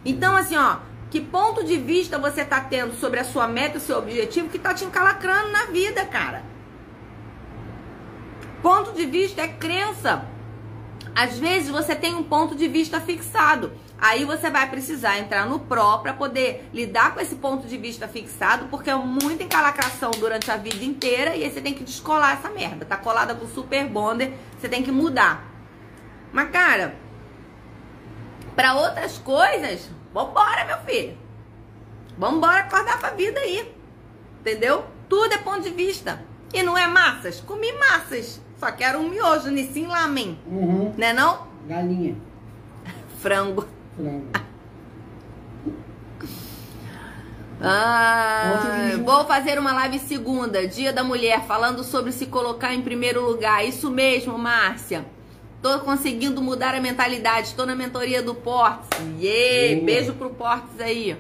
Então, assim, ó, que ponto de vista você tá tendo sobre a sua meta, seu objetivo, que tá te encalacrando na vida, cara? Ponto de vista é crença. Às vezes você tem um ponto de vista fixado. Aí você vai precisar entrar no Pro para poder lidar com esse ponto de vista fixado, porque é muita encalacração durante a vida inteira e aí você tem que descolar essa merda. Tá colada com super bonder, você tem que mudar. Mas cara, para outras coisas, vambora, meu filho. Vambora acordar pra vida aí. Entendeu? Tudo é ponto de vista. E não é massas? Comi massas. Só quero um miojo, Nissin Lamen. Uhum. Né não? Galinha. Frango. Ah, vou fazer uma live segunda, Dia da Mulher, falando sobre se colocar em primeiro lugar. Isso mesmo, Márcia. Tô conseguindo mudar a mentalidade. Tô na mentoria do Portes. Yeah! Boa. Beijo pro Portes aí.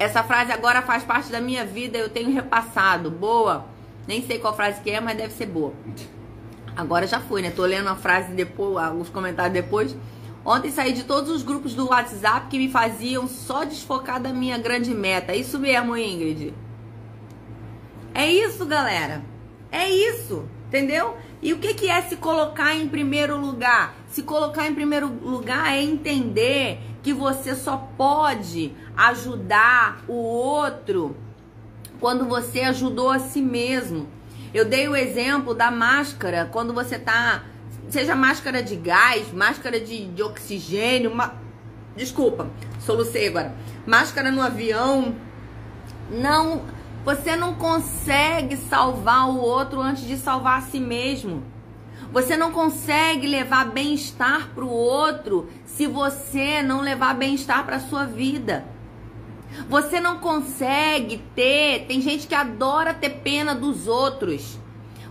Essa frase agora faz parte da minha vida, eu tenho repassado. Boa. Nem sei qual frase que é, mas deve ser boa. Agora já foi, né? Tô lendo a frase depois, os comentários depois. Ontem saí de todos os grupos do WhatsApp que me faziam só desfocar da minha grande meta. É Isso mesmo, Ingrid. É isso, galera. É isso, entendeu? E o que, que é se colocar em primeiro lugar? Se colocar em primeiro lugar é entender que você só pode ajudar o outro quando você ajudou a si mesmo. Eu dei o exemplo da máscara, quando você tá. Seja máscara de gás, máscara de, de oxigênio, desculpa, solucei agora. Máscara no avião. Não. Você não consegue salvar o outro antes de salvar a si mesmo. Você não consegue levar bem-estar para o outro se você não levar bem-estar para sua vida. Você não consegue ter. Tem gente que adora ter pena dos outros.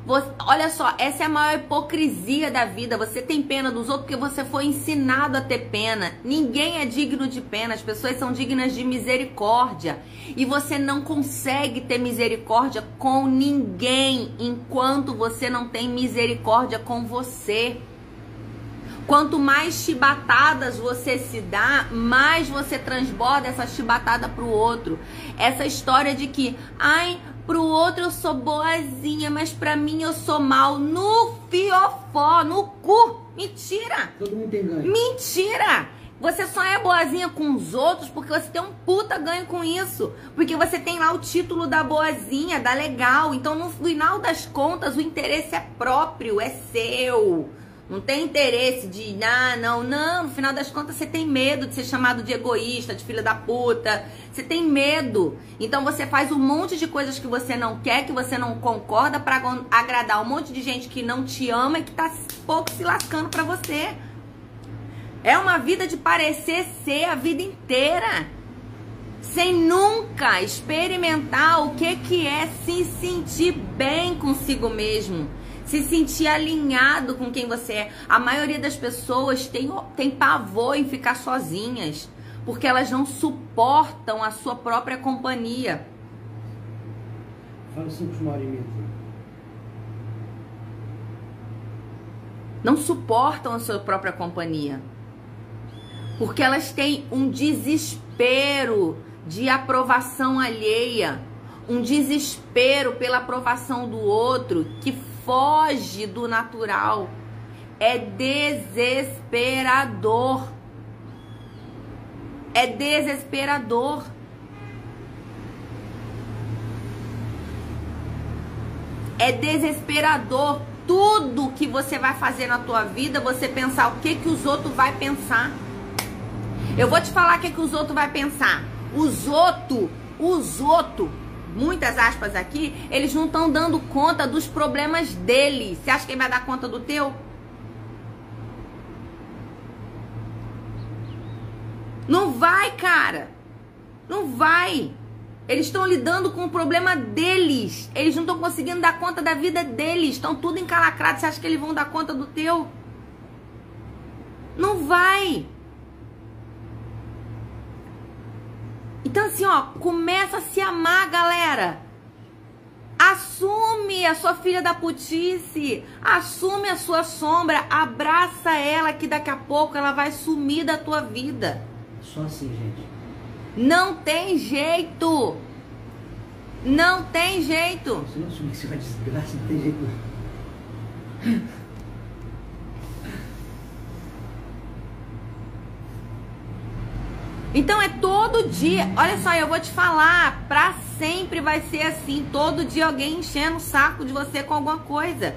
Você, olha só, essa é a maior hipocrisia da vida. Você tem pena dos outros porque você foi ensinado a ter pena. Ninguém é digno de pena, as pessoas são dignas de misericórdia. E você não consegue ter misericórdia com ninguém enquanto você não tem misericórdia com você. Quanto mais chibatadas você se dá, mais você transborda essa chibatada pro outro. Essa história de que, ai, pro outro eu sou boazinha, mas pra mim eu sou mal. No fiofó, no cu. Mentira! Todo mundo tem ganho. Mentira! Você só é boazinha com os outros porque você tem um puta ganho com isso. Porque você tem lá o título da boazinha, da legal. Então, no final das contas, o interesse é próprio, é seu. Não tem interesse de, ah, não, não. No final das contas, você tem medo de ser chamado de egoísta, de filha da puta. Você tem medo. Então você faz um monte de coisas que você não quer, que você não concorda, para agradar um monte de gente que não te ama e que tá pouco se lascando pra você. É uma vida de parecer ser a vida inteira. Sem nunca experimentar o que, que é se sentir bem consigo mesmo se sentir alinhado com quem você é. A maioria das pessoas tem, tem pavor em ficar sozinhas, porque elas não suportam a sua própria companhia. Fala cinco uma hora e meia. Não suportam a sua própria companhia. Porque elas têm um desespero de aprovação alheia, um desespero pela aprovação do outro que foge do natural. É desesperador. É desesperador. É desesperador tudo que você vai fazer na tua vida, você pensar o que que os outros vai pensar. Eu vou te falar o que que os outros vai pensar. Os outros, os outros muitas aspas aqui, eles não estão dando conta dos problemas dele. Você acha que ele vai dar conta do teu? Não vai, cara. Não vai. Eles estão lidando com o problema deles. Eles não estão conseguindo dar conta da vida deles. Estão tudo encalacrado. Você acha que eles vão dar conta do teu? Não vai. Então, assim, ó, começa a se amar, galera. Assume a sua filha da putice. Assume a sua sombra. Abraça ela, que daqui a pouco ela vai sumir da tua vida. Só assim, gente. Não tem jeito. Não tem jeito. Se não assumir que você vai desgraça, não tem jeito. Então é todo dia. Olha só, eu vou te falar, pra sempre vai ser assim, todo dia alguém enchendo o saco de você com alguma coisa.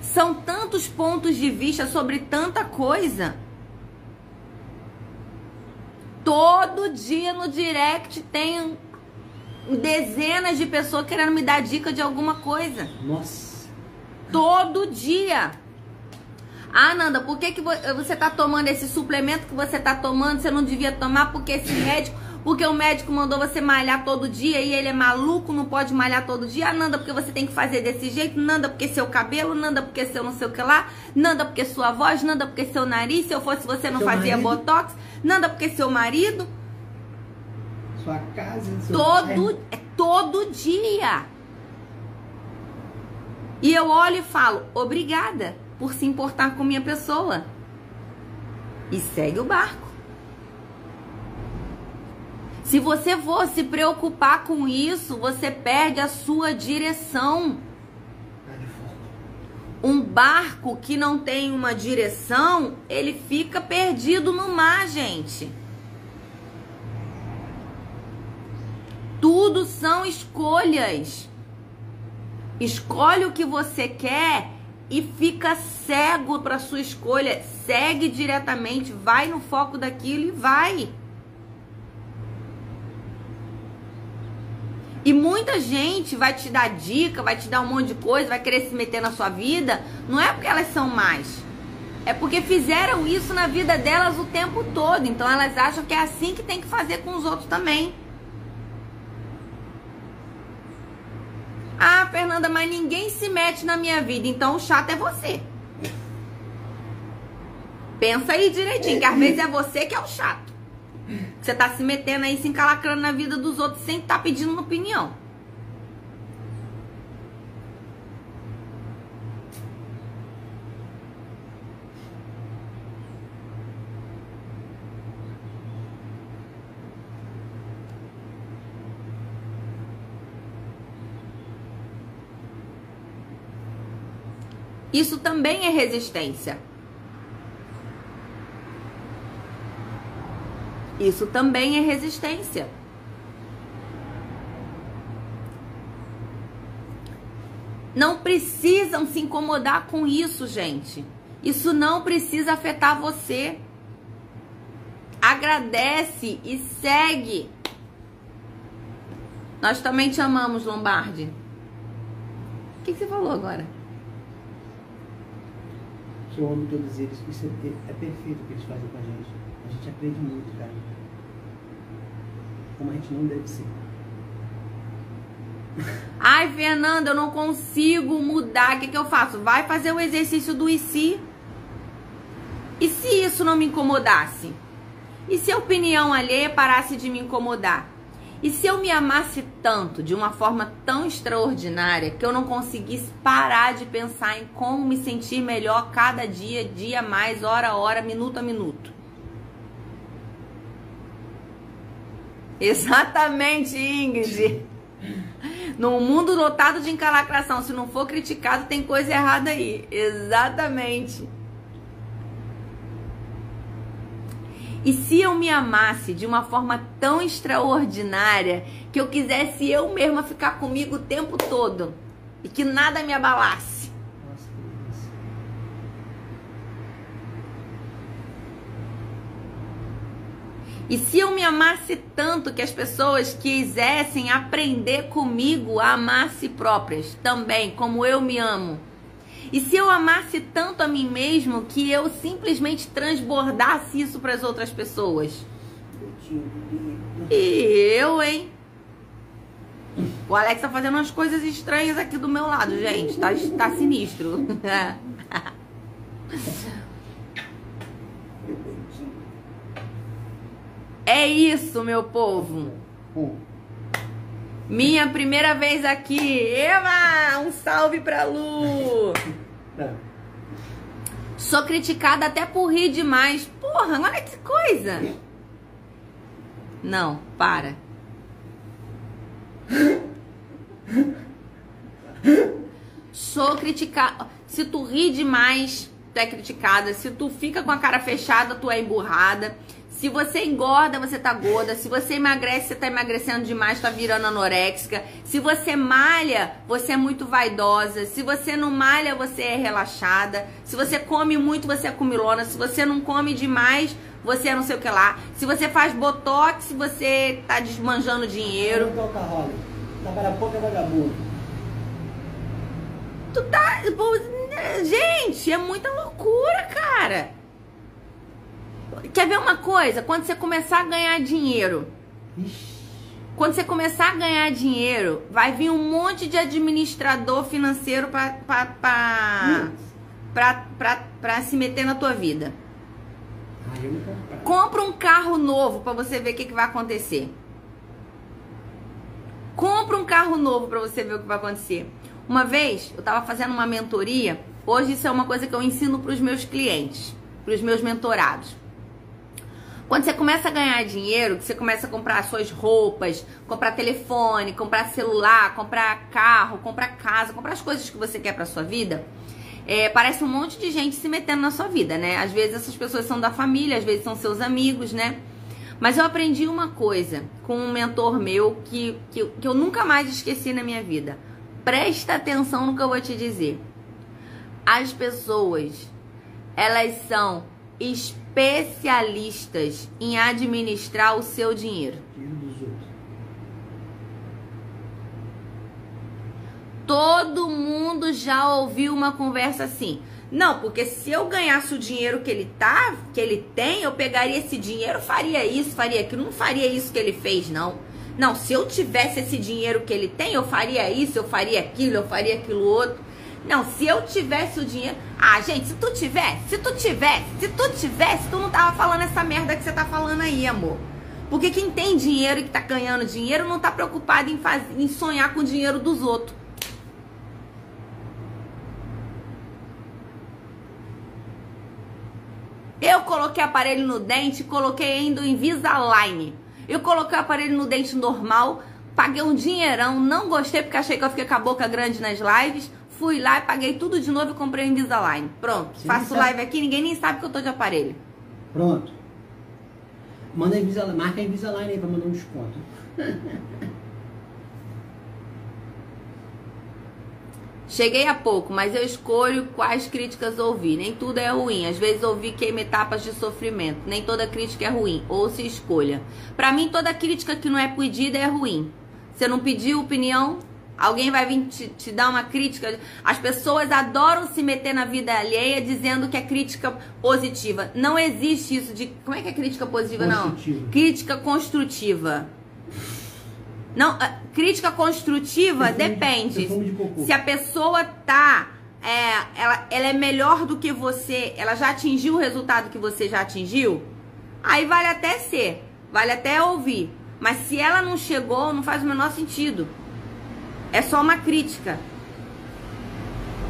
São tantos pontos de vista sobre tanta coisa. Todo dia no direct tem dezenas de pessoas querendo me dar dica de alguma coisa. Nossa. Todo dia. Ah, Nanda, por que, que você está tomando esse suplemento que você está tomando? Você não devia tomar porque esse médico, porque o médico mandou você malhar todo dia e ele é maluco, não pode malhar todo dia. Ah, Nanda, porque você tem que fazer desse jeito. Nanda, porque seu cabelo. Nanda, porque seu não sei o que lá. Nanda, porque sua voz. Nanda, porque seu nariz. Se eu fosse você, não seu fazia marido. botox. Nanda, porque seu marido. Sua casa. Seu todo, é todo dia. E eu olho e falo, obrigada por se importar com minha pessoa. E segue o barco. Se você for se preocupar com isso, você perde a sua direção. Um barco que não tem uma direção, ele fica perdido no mar, gente. Tudo são escolhas. Escolhe o que você quer e fica cego para sua escolha, segue diretamente, vai no foco daquilo e vai. E muita gente vai te dar dica, vai te dar um monte de coisa, vai querer se meter na sua vida. Não é porque elas são más. É porque fizeram isso na vida delas o tempo todo. Então elas acham que é assim que tem que fazer com os outros também. Ah, Fernanda, mas ninguém se mete na minha vida, então o chato é você. Pensa aí direitinho, que às vezes é você que é o chato. Você tá se metendo aí, se encalacrando na vida dos outros sem estar tá pedindo opinião. Isso também é resistência. Isso também é resistência. Não precisam se incomodar com isso, gente. Isso não precisa afetar você. Agradece e segue. Nós também te amamos, Lombardi. O que, você falou agora? Que eu amo todos eles. Isso é, é perfeito o que eles fazem com a gente. A gente aprende muito, cara. Como a gente não deve ser. Ai, Fernanda, eu não consigo mudar. O que, que eu faço? Vai fazer o exercício do se? E se isso não me incomodasse? E se a opinião alheia parasse de me incomodar? E se eu me amasse tanto, de uma forma tão extraordinária, que eu não conseguisse parar de pensar em como me sentir melhor cada dia, dia mais, hora a hora, minuto a minuto? Exatamente, Ingrid. Num mundo lotado de encalacração, se não for criticado, tem coisa errada aí. Exatamente. E se eu me amasse de uma forma tão extraordinária que eu quisesse eu mesma ficar comigo o tempo todo e que nada me abalasse? E se eu me amasse tanto que as pessoas quisessem aprender comigo a amar a si próprias também, como eu me amo? E se eu amasse tanto a mim mesmo que eu simplesmente transbordasse isso para as outras pessoas? E eu, hein? O Alex tá fazendo umas coisas estranhas aqui do meu lado, gente. Tá, tá sinistro. É isso, meu povo. Minha primeira vez aqui. Eva, um salve pra Lu. É. Sou criticada até por rir demais. Porra, olha que coisa. Não, para. Sou criticada. Se tu ri demais, tu é criticada. Se tu fica com a cara fechada, tu é emburrada. Se você engorda, você tá gorda. Se você emagrece, você tá emagrecendo demais, tá virando anoréxica. Se você malha, você é muito vaidosa. Se você não malha, você é relaxada. Se você come muito, você é comilona. Se você não come demais, você é não sei o que lá. Se você faz botox, você tá desmanjando dinheiro. Trabalha pouco é vagabundo. Tu tá. Gente, é muita loucura, cara. Quer ver uma coisa? Quando você começar a ganhar dinheiro, quando você começar a ganhar dinheiro, vai vir um monte de administrador financeiro para se meter na tua vida. Compra um carro novo para você ver o que, que vai acontecer. Compra um carro novo para você ver o que vai acontecer. Uma vez eu estava fazendo uma mentoria. Hoje isso é uma coisa que eu ensino para os meus clientes, para os meus mentorados. Quando você começa a ganhar dinheiro, que você começa a comprar suas roupas, comprar telefone, comprar celular, comprar carro, comprar casa, comprar as coisas que você quer para sua vida, é, parece um monte de gente se metendo na sua vida, né? Às vezes essas pessoas são da família, às vezes são seus amigos, né? Mas eu aprendi uma coisa com um mentor meu que, que, que eu nunca mais esqueci na minha vida. Presta atenção no que eu vou te dizer. As pessoas, elas são especialistas em administrar o seu dinheiro. Todo mundo já ouviu uma conversa assim. Não, porque se eu ganhasse o dinheiro que ele tá, que ele tem, eu pegaria esse dinheiro, faria isso, faria aquilo, não faria isso que ele fez, não. Não, se eu tivesse esse dinheiro que ele tem, eu faria isso, eu faria aquilo, eu faria aquilo outro. Não, se eu tivesse o dinheiro. Ah, gente, se tu tivesse, se tu tivesse, se tu tivesse, tu não tava falando essa merda que você tá falando aí, amor. Porque quem tem dinheiro e que tá ganhando dinheiro não tá preocupado em, faz... em sonhar com o dinheiro dos outros. Eu coloquei aparelho no dente, coloquei ainda o Invisalign. Eu coloquei o aparelho no dente normal, paguei um dinheirão, não gostei porque achei que eu fiquei com a boca grande nas lives. Fui lá e paguei tudo de novo e comprei o Invisalign. Pronto, Sim, faço live aqui, ninguém nem sabe que eu tô de aparelho. Pronto. Manda Invisalign, marca Invisalign aí pra mandar um desconto. Cheguei há pouco, mas eu escolho quais críticas ouvir. Nem tudo é ruim. Às vezes ouvi queima etapas de sofrimento. Nem toda crítica é ruim. Ou se escolha. Para mim, toda crítica que não é pedida é ruim. Você não pediu opinião, alguém vai vir te, te, dar uma crítica. As pessoas adoram se meter na vida alheia dizendo que é crítica positiva. Não existe isso de. Como é que é crítica positiva, não? Crítica construtiva. Não, crítica construtiva depende. De Se a pessoa tá. É, ela, ela é melhor do que você, ela já atingiu o resultado que você já atingiu, aí vale até ser, vale até ouvir. Mas se ela não chegou, não faz o menor sentido. É só uma crítica.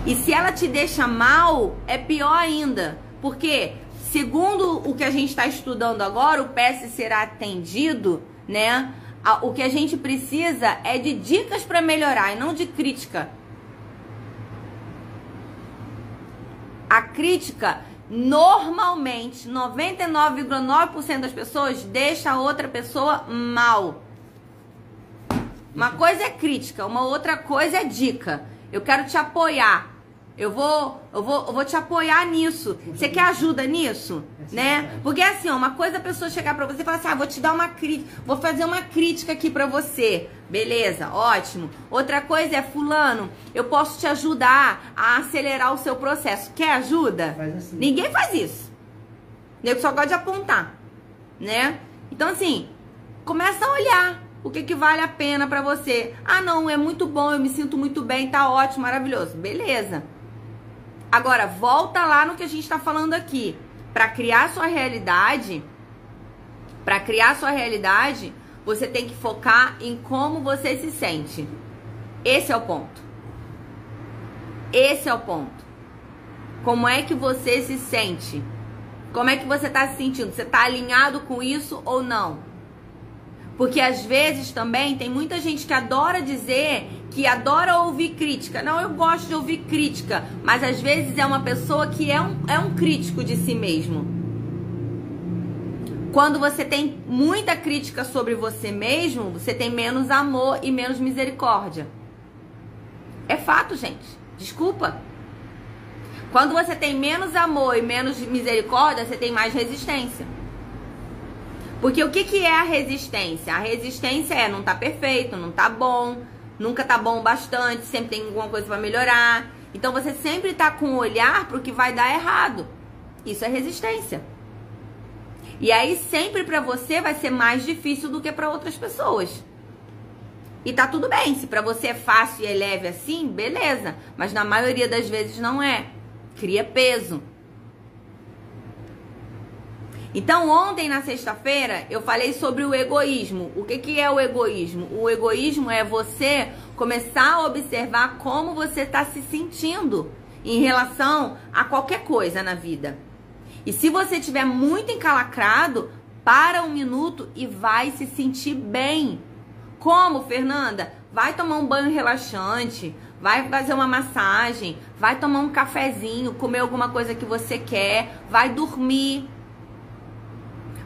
E se ela te deixa mal, é pior ainda. Porque, segundo o que a gente está estudando agora, o PS será atendido, né? o que a gente precisa é de dicas para melhorar e não de crítica. A crítica, normalmente, 99,9% das pessoas deixa a outra pessoa mal. Uma coisa é crítica, uma outra coisa é dica. Eu quero te apoiar. Eu vou, eu vou, eu vou te apoiar nisso. Você quer ajuda nisso? Né? Porque assim, uma coisa é a pessoa chegar pra você e falar assim: ah, vou te dar uma crítica, vou fazer uma crítica aqui pra você. Beleza, ótimo. Outra coisa é, fulano, eu posso te ajudar a acelerar o seu processo. Quer ajuda? Faz assim. Ninguém faz isso. Nego só gosta de apontar, né? Então assim, começa a olhar o que, que vale a pena para você. Ah, não, é muito bom, eu me sinto muito bem, tá ótimo, maravilhoso. Beleza. Agora, volta lá no que a gente está falando aqui. Para criar sua realidade, para criar sua realidade, você tem que focar em como você se sente. Esse é o ponto. Esse é o ponto. Como é que você se sente? Como é que você está se sentindo? Você está alinhado com isso ou não? Porque às vezes também tem muita gente que adora dizer que adora ouvir crítica. Não, eu gosto de ouvir crítica, mas às vezes é uma pessoa que é um, é um crítico de si mesmo. Quando você tem muita crítica sobre você mesmo, você tem menos amor e menos misericórdia. É fato, gente. Desculpa. Quando você tem menos amor e menos misericórdia, você tem mais resistência. Porque o que, que é a resistência? A resistência é não tá perfeito, não tá bom, nunca tá bom bastante, sempre tem alguma coisa para melhorar. Então você sempre tá com o olhar pro que vai dar errado. Isso é resistência. E aí sempre para você vai ser mais difícil do que para outras pessoas. E tá tudo bem, se para você é fácil e é leve assim, beleza, mas na maioria das vezes não é. Cria peso. Então, ontem na sexta-feira, eu falei sobre o egoísmo. O que, que é o egoísmo? O egoísmo é você começar a observar como você está se sentindo em relação a qualquer coisa na vida. E se você estiver muito encalacrado, para um minuto e vai se sentir bem. Como, Fernanda? Vai tomar um banho relaxante, vai fazer uma massagem, vai tomar um cafezinho, comer alguma coisa que você quer, vai dormir.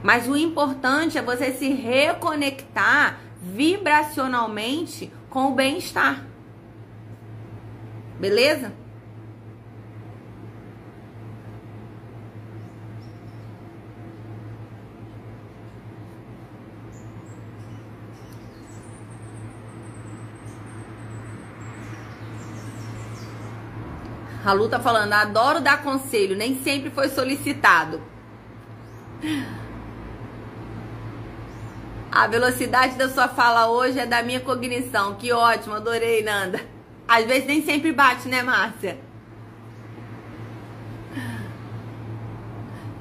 Mas o importante é você se reconectar vibracionalmente com o bem-estar. Beleza? A Lu tá falando, adoro dar conselho, nem sempre foi solicitado. A velocidade da sua fala hoje é da minha cognição. Que ótimo, adorei, Nanda. Às vezes nem sempre bate, né, Márcia?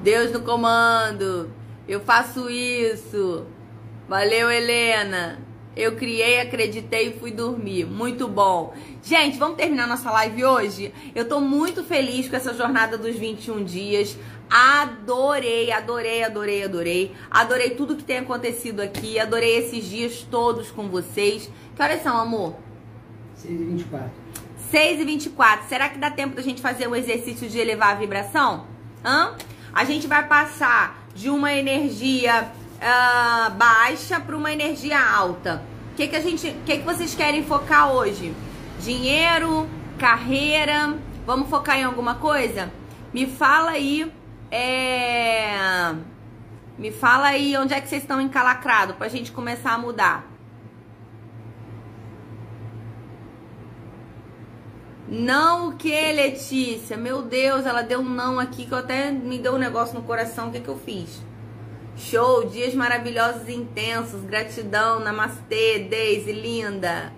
Deus no comando. Eu faço isso. Valeu, Helena. Eu criei, acreditei e fui dormir. Muito bom. Gente, vamos terminar nossa live hoje? Eu tô muito feliz com essa jornada dos 21 dias. Adorei, adorei, adorei, adorei. Adorei tudo que tem acontecido aqui. Adorei esses dias todos com vocês. Que horas são, amor? 6 e 24. 6 e 24. Será que dá tempo da gente fazer um exercício de elevar a vibração? Hã? A gente vai passar de uma energia uh, baixa para uma energia alta. O que, que a gente, que, que vocês querem focar hoje? Dinheiro, carreira? Vamos focar em alguma coisa? Me fala aí, é... me fala aí onde é que vocês estão encalacrados para a gente começar a mudar. Não o que, Letícia? Meu Deus, ela deu um não aqui que eu até me deu um negócio no coração. O que, que eu fiz? Show, dias maravilhosos e intensos. Gratidão, namastê, Daisy, linda.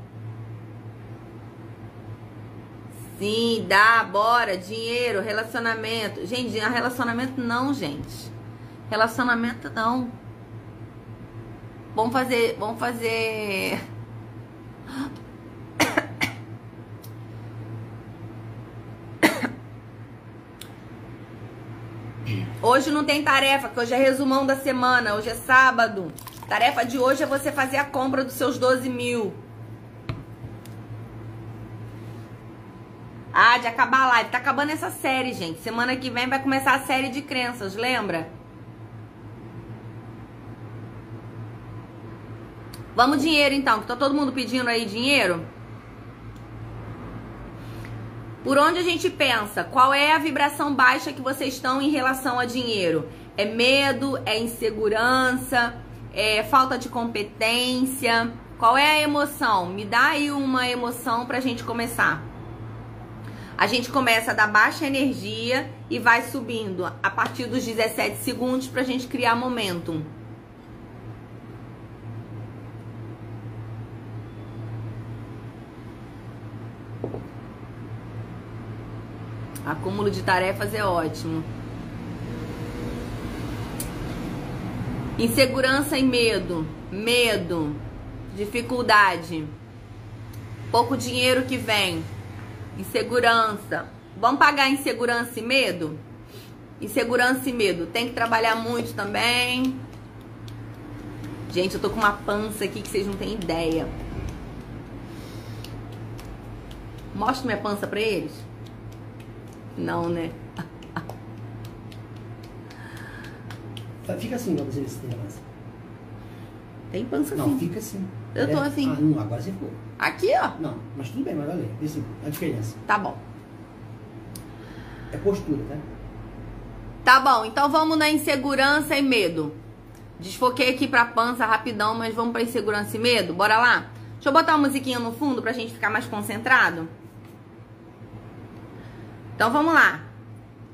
Sim, dá, bora, dinheiro, relacionamento. Gente, relacionamento não, gente. Relacionamento não. Vamos fazer, vamos fazer Hoje não tem tarefa, que hoje é resumão da semana, hoje é sábado. Tarefa de hoje é você fazer a compra dos seus 12 mil. Ah, de acabar a live. Tá acabando essa série, gente. Semana que vem vai começar a série de crenças, lembra? Vamos dinheiro então, que tá todo mundo pedindo aí dinheiro. Por onde a gente pensa? Qual é a vibração baixa que vocês estão em relação a dinheiro? É medo? É insegurança? É falta de competência? Qual é a emoção? Me dá aí uma emoção pra gente começar. A gente começa da baixa energia e vai subindo a partir dos 17 segundos pra gente criar momentum. Acúmulo de tarefas é ótimo. Insegurança e medo. Medo. Dificuldade. Pouco dinheiro que vem. Insegurança. Vamos pagar insegurança e medo? Insegurança e medo. Tem que trabalhar muito também. Gente, eu tô com uma pança aqui que vocês não têm ideia. Mostra minha pança pra eles. Não, né? Fica assim pra você ver se tem pança. Tem pança assim. Não, fica assim. Eu tô assim. Ah, não, agora você ficou. Aqui, ó. Não, mas tudo bem, mas olha aí. Vê a diferença. Tá bom. É postura, tá? Tá bom, então vamos na insegurança e medo. Desfoquei aqui pra pança rapidão, mas vamos pra insegurança e medo? Bora lá? Deixa eu botar uma musiquinha no fundo pra gente ficar mais concentrado. Então vamos lá.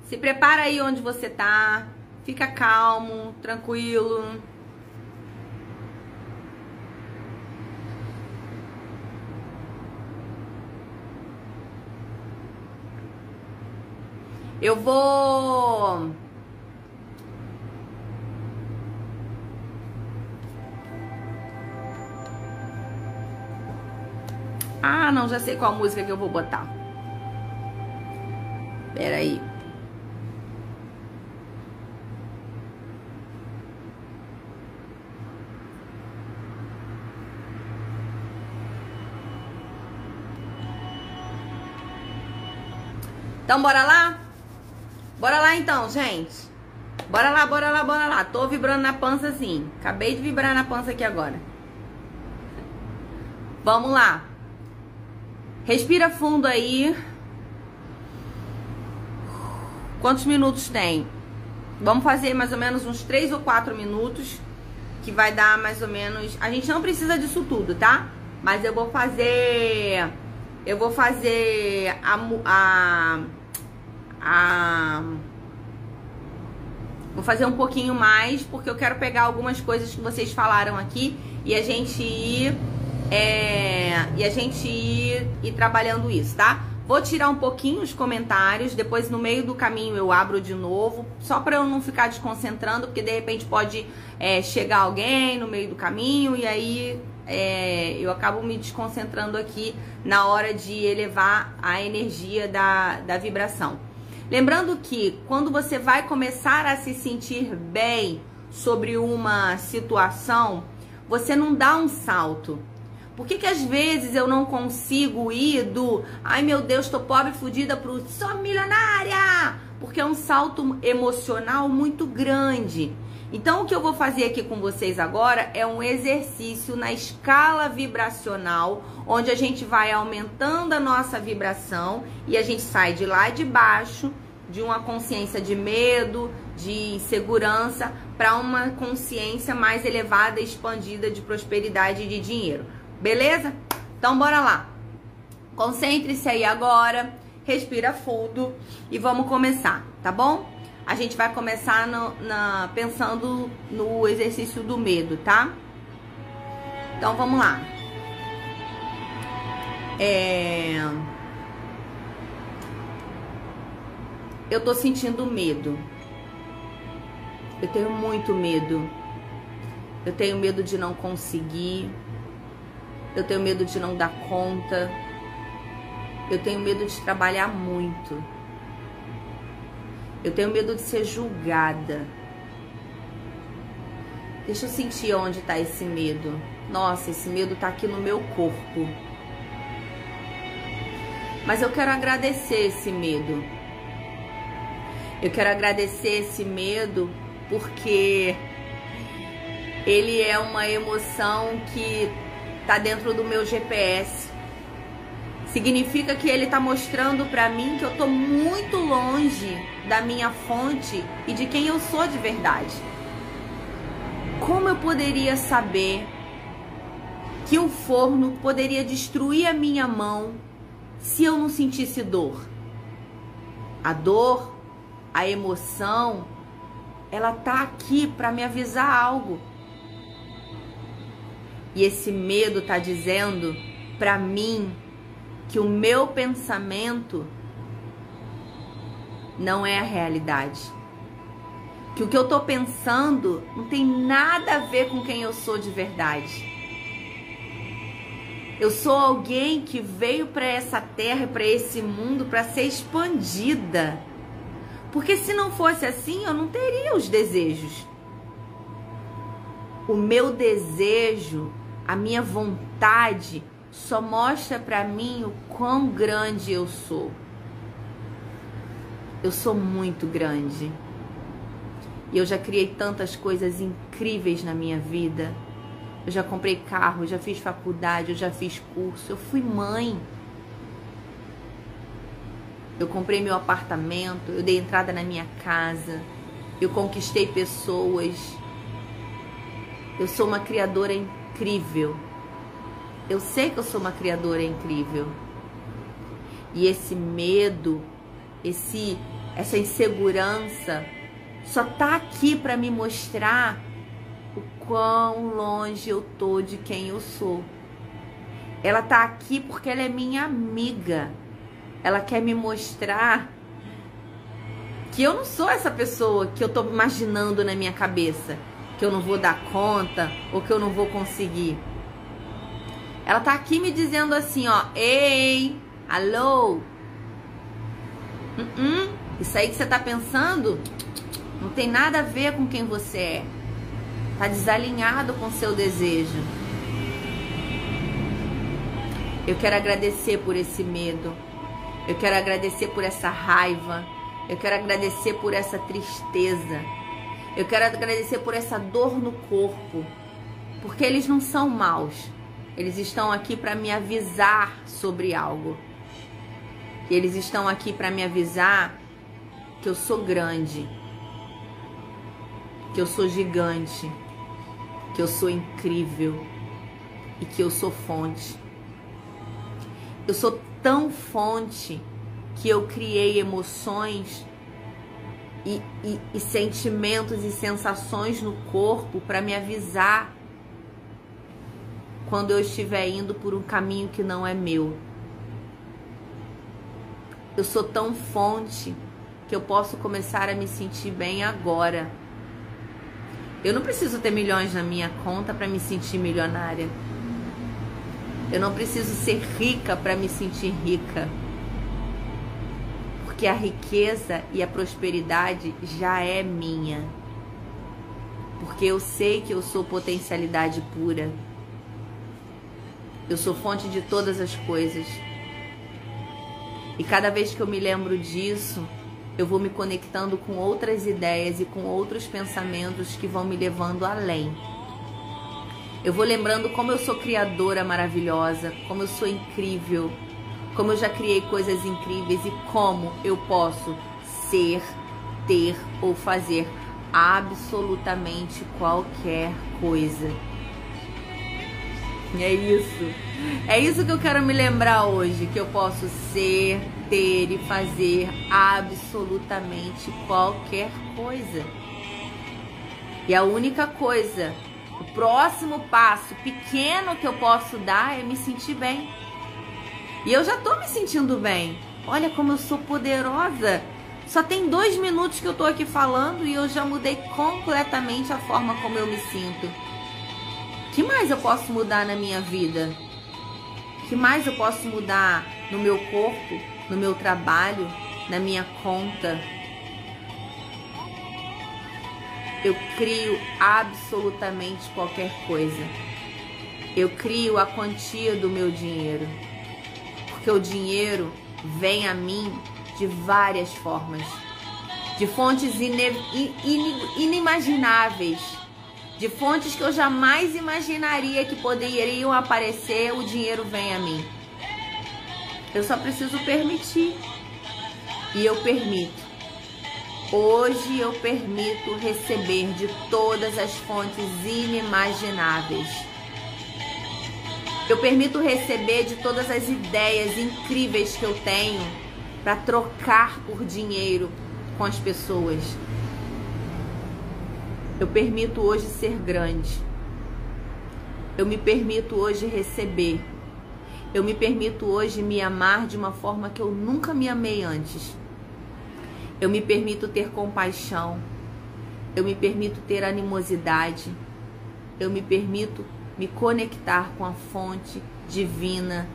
Se prepara aí onde você tá. Fica calmo, tranquilo. Eu vou Ah, não, já sei qual música que eu vou botar. Pera aí. Então, bora lá? Bora lá então, gente. Bora lá, bora lá, bora lá. Tô vibrando na pança assim. Acabei de vibrar na pança aqui agora. Vamos lá. Respira fundo aí. Quantos minutos tem? Vamos fazer mais ou menos uns 3 ou 4 minutos, que vai dar mais ou menos... A gente não precisa disso tudo, tá? Mas eu vou fazer... Eu vou fazer a, a a Vou fazer um pouquinho mais, porque eu quero pegar algumas coisas que vocês falaram aqui e a gente ir. É, e a gente ir, ir trabalhando isso, tá? Vou tirar um pouquinho os comentários, depois no meio do caminho eu abro de novo, só para eu não ficar desconcentrando, porque de repente pode é, chegar alguém no meio do caminho e aí é, eu acabo me desconcentrando aqui na hora de elevar a energia da, da vibração. Lembrando que quando você vai começar a se sentir bem sobre uma situação, você não dá um salto. Por que, que às vezes eu não consigo ir do ai meu Deus, tô pobre, fodida pro sou milionária? Porque é um salto emocional muito grande. Então, o que eu vou fazer aqui com vocês agora é um exercício na escala vibracional, onde a gente vai aumentando a nossa vibração e a gente sai de lá de baixo, de uma consciência de medo, de insegurança, para uma consciência mais elevada, expandida de prosperidade e de dinheiro. Beleza? Então, bora lá. Concentre-se aí agora, respira fundo e vamos começar, tá bom? A gente vai começar no, na, pensando no exercício do medo, tá? Então vamos lá. É... Eu tô sentindo medo. Eu tenho muito medo. Eu tenho medo de não conseguir. Eu tenho medo de não dar conta. Eu tenho medo de trabalhar muito. Eu tenho medo de ser julgada. Deixa eu sentir onde está esse medo. Nossa, esse medo está aqui no meu corpo. Mas eu quero agradecer esse medo. Eu quero agradecer esse medo porque ele é uma emoção que está dentro do meu GPS. Significa que ele está mostrando para mim que eu estou muito longe da minha fonte e de quem eu sou de verdade. Como eu poderia saber que o forno poderia destruir a minha mão se eu não sentisse dor? A dor, a emoção, ela tá aqui para me avisar algo. E esse medo tá dizendo para mim que o meu pensamento não é a realidade. Que o que eu tô pensando não tem nada a ver com quem eu sou de verdade. Eu sou alguém que veio para essa terra, para esse mundo para ser expandida. Porque se não fosse assim, eu não teria os desejos. O meu desejo, a minha vontade só mostra para mim o quão grande eu sou. Eu sou muito grande. E eu já criei tantas coisas incríveis na minha vida. Eu já comprei carro, eu já fiz faculdade, eu já fiz curso, eu fui mãe. Eu comprei meu apartamento, eu dei entrada na minha casa, eu conquistei pessoas. Eu sou uma criadora incrível. Eu sei que eu sou uma criadora incrível. E esse medo, esse essa insegurança só tá aqui para me mostrar o quão longe eu tô de quem eu sou. Ela tá aqui porque ela é minha amiga. Ela quer me mostrar que eu não sou essa pessoa que eu tô imaginando na minha cabeça, que eu não vou dar conta ou que eu não vou conseguir. Ela tá aqui me dizendo assim, ó, ei, alô, uh -uh, isso aí que você tá pensando não tem nada a ver com quem você é. Tá desalinhado com seu desejo. Eu quero agradecer por esse medo. Eu quero agradecer por essa raiva. Eu quero agradecer por essa tristeza. Eu quero agradecer por essa dor no corpo. Porque eles não são maus. Eles estão aqui para me avisar sobre algo. Eles estão aqui para me avisar que eu sou grande, que eu sou gigante, que eu sou incrível e que eu sou fonte. Eu sou tão fonte que eu criei emoções e, e, e sentimentos e sensações no corpo para me avisar quando eu estiver indo por um caminho que não é meu. Eu sou tão fonte que eu posso começar a me sentir bem agora. Eu não preciso ter milhões na minha conta para me sentir milionária. Eu não preciso ser rica para me sentir rica. Porque a riqueza e a prosperidade já é minha. Porque eu sei que eu sou potencialidade pura. Eu sou fonte de todas as coisas. E cada vez que eu me lembro disso, eu vou me conectando com outras ideias e com outros pensamentos que vão me levando além. Eu vou lembrando como eu sou criadora maravilhosa, como eu sou incrível, como eu já criei coisas incríveis e como eu posso ser, ter ou fazer absolutamente qualquer coisa. É isso. É isso que eu quero me lembrar hoje, que eu posso ser, ter e fazer absolutamente qualquer coisa. E a única coisa, o próximo passo pequeno que eu posso dar é me sentir bem. E eu já tô me sentindo bem. Olha como eu sou poderosa. Só tem dois minutos que eu tô aqui falando e eu já mudei completamente a forma como eu me sinto. que mais eu posso mudar na minha vida? que mais eu posso mudar no meu corpo, no meu trabalho, na minha conta? Eu crio absolutamente qualquer coisa. Eu crio a quantia do meu dinheiro. Porque o dinheiro vem a mim de várias formas, de fontes inimagináveis de fontes que eu jamais imaginaria que poderiam aparecer, o dinheiro vem a mim. Eu só preciso permitir. E eu permito. Hoje eu permito receber de todas as fontes inimagináveis. Eu permito receber de todas as ideias incríveis que eu tenho para trocar por dinheiro com as pessoas. Eu permito hoje ser grande. Eu me permito hoje receber. Eu me permito hoje me amar de uma forma que eu nunca me amei antes. Eu me permito ter compaixão. Eu me permito ter animosidade. Eu me permito me conectar com a fonte divina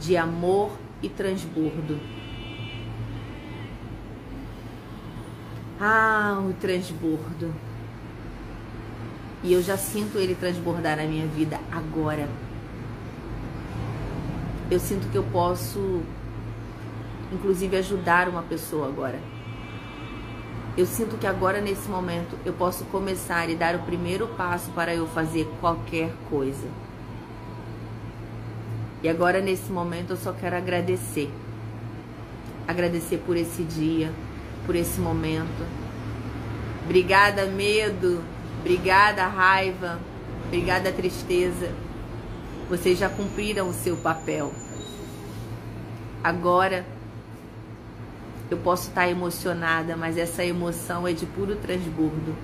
de amor e transbordo. Ah, o transbordo. E eu já sinto ele transbordar na minha vida agora. Eu sinto que eu posso, inclusive, ajudar uma pessoa agora. Eu sinto que agora, nesse momento, eu posso começar e dar o primeiro passo para eu fazer qualquer coisa. E agora, nesse momento, eu só quero agradecer. Agradecer por esse dia, por esse momento. Obrigada, medo Obrigada, raiva. Obrigada, tristeza. Vocês já cumpriram o seu papel. Agora eu posso estar emocionada, mas essa emoção é de puro transbordo.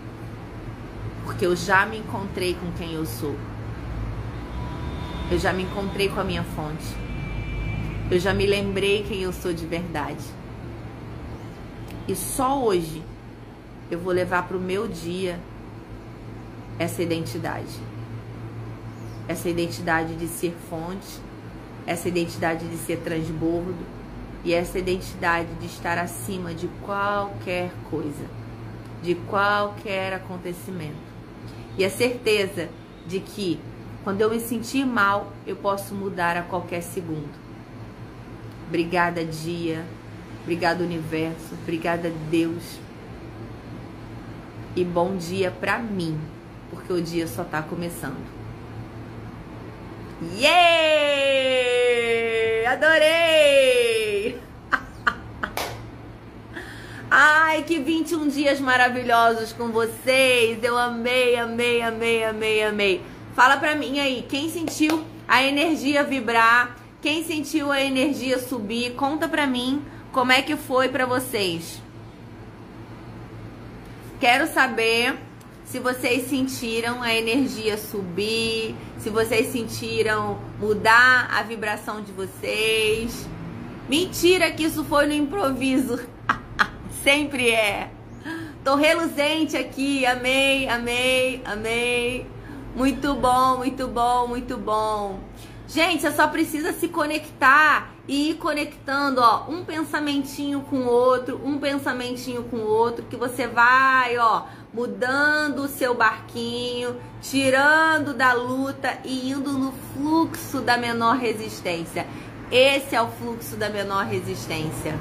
Porque eu já me encontrei com quem eu sou. Eu já me encontrei com a minha fonte. Eu já me lembrei quem eu sou de verdade. E só hoje eu vou levar para o meu dia essa identidade. Essa identidade de ser fonte, essa identidade de ser transbordo e essa identidade de estar acima de qualquer coisa, de qualquer acontecimento. E a certeza de que quando eu me sentir mal, eu posso mudar a qualquer segundo. Obrigada, dia. Obrigada, universo. Obrigada, Deus. E bom dia para mim porque o dia só tá começando. Yeah! Adorei! Ai, que 21 dias maravilhosos com vocês. Eu amei, amei, amei, amei, amei. Fala pra mim aí, quem sentiu a energia vibrar? Quem sentiu a energia subir? Conta pra mim Como é que foi para vocês? Quero saber se vocês sentiram a energia subir, se vocês sentiram mudar a vibração de vocês. Mentira que isso foi no improviso. Sempre é. Tô reluzente aqui. Amei, amei, amei. Muito bom, muito bom, muito bom. Gente, você só precisa se conectar e ir conectando, ó, um pensamentinho com o outro, um pensamentinho com o outro, que você vai, ó, mudando o seu barquinho, tirando da luta e indo no fluxo da menor resistência. Esse é o fluxo da menor resistência.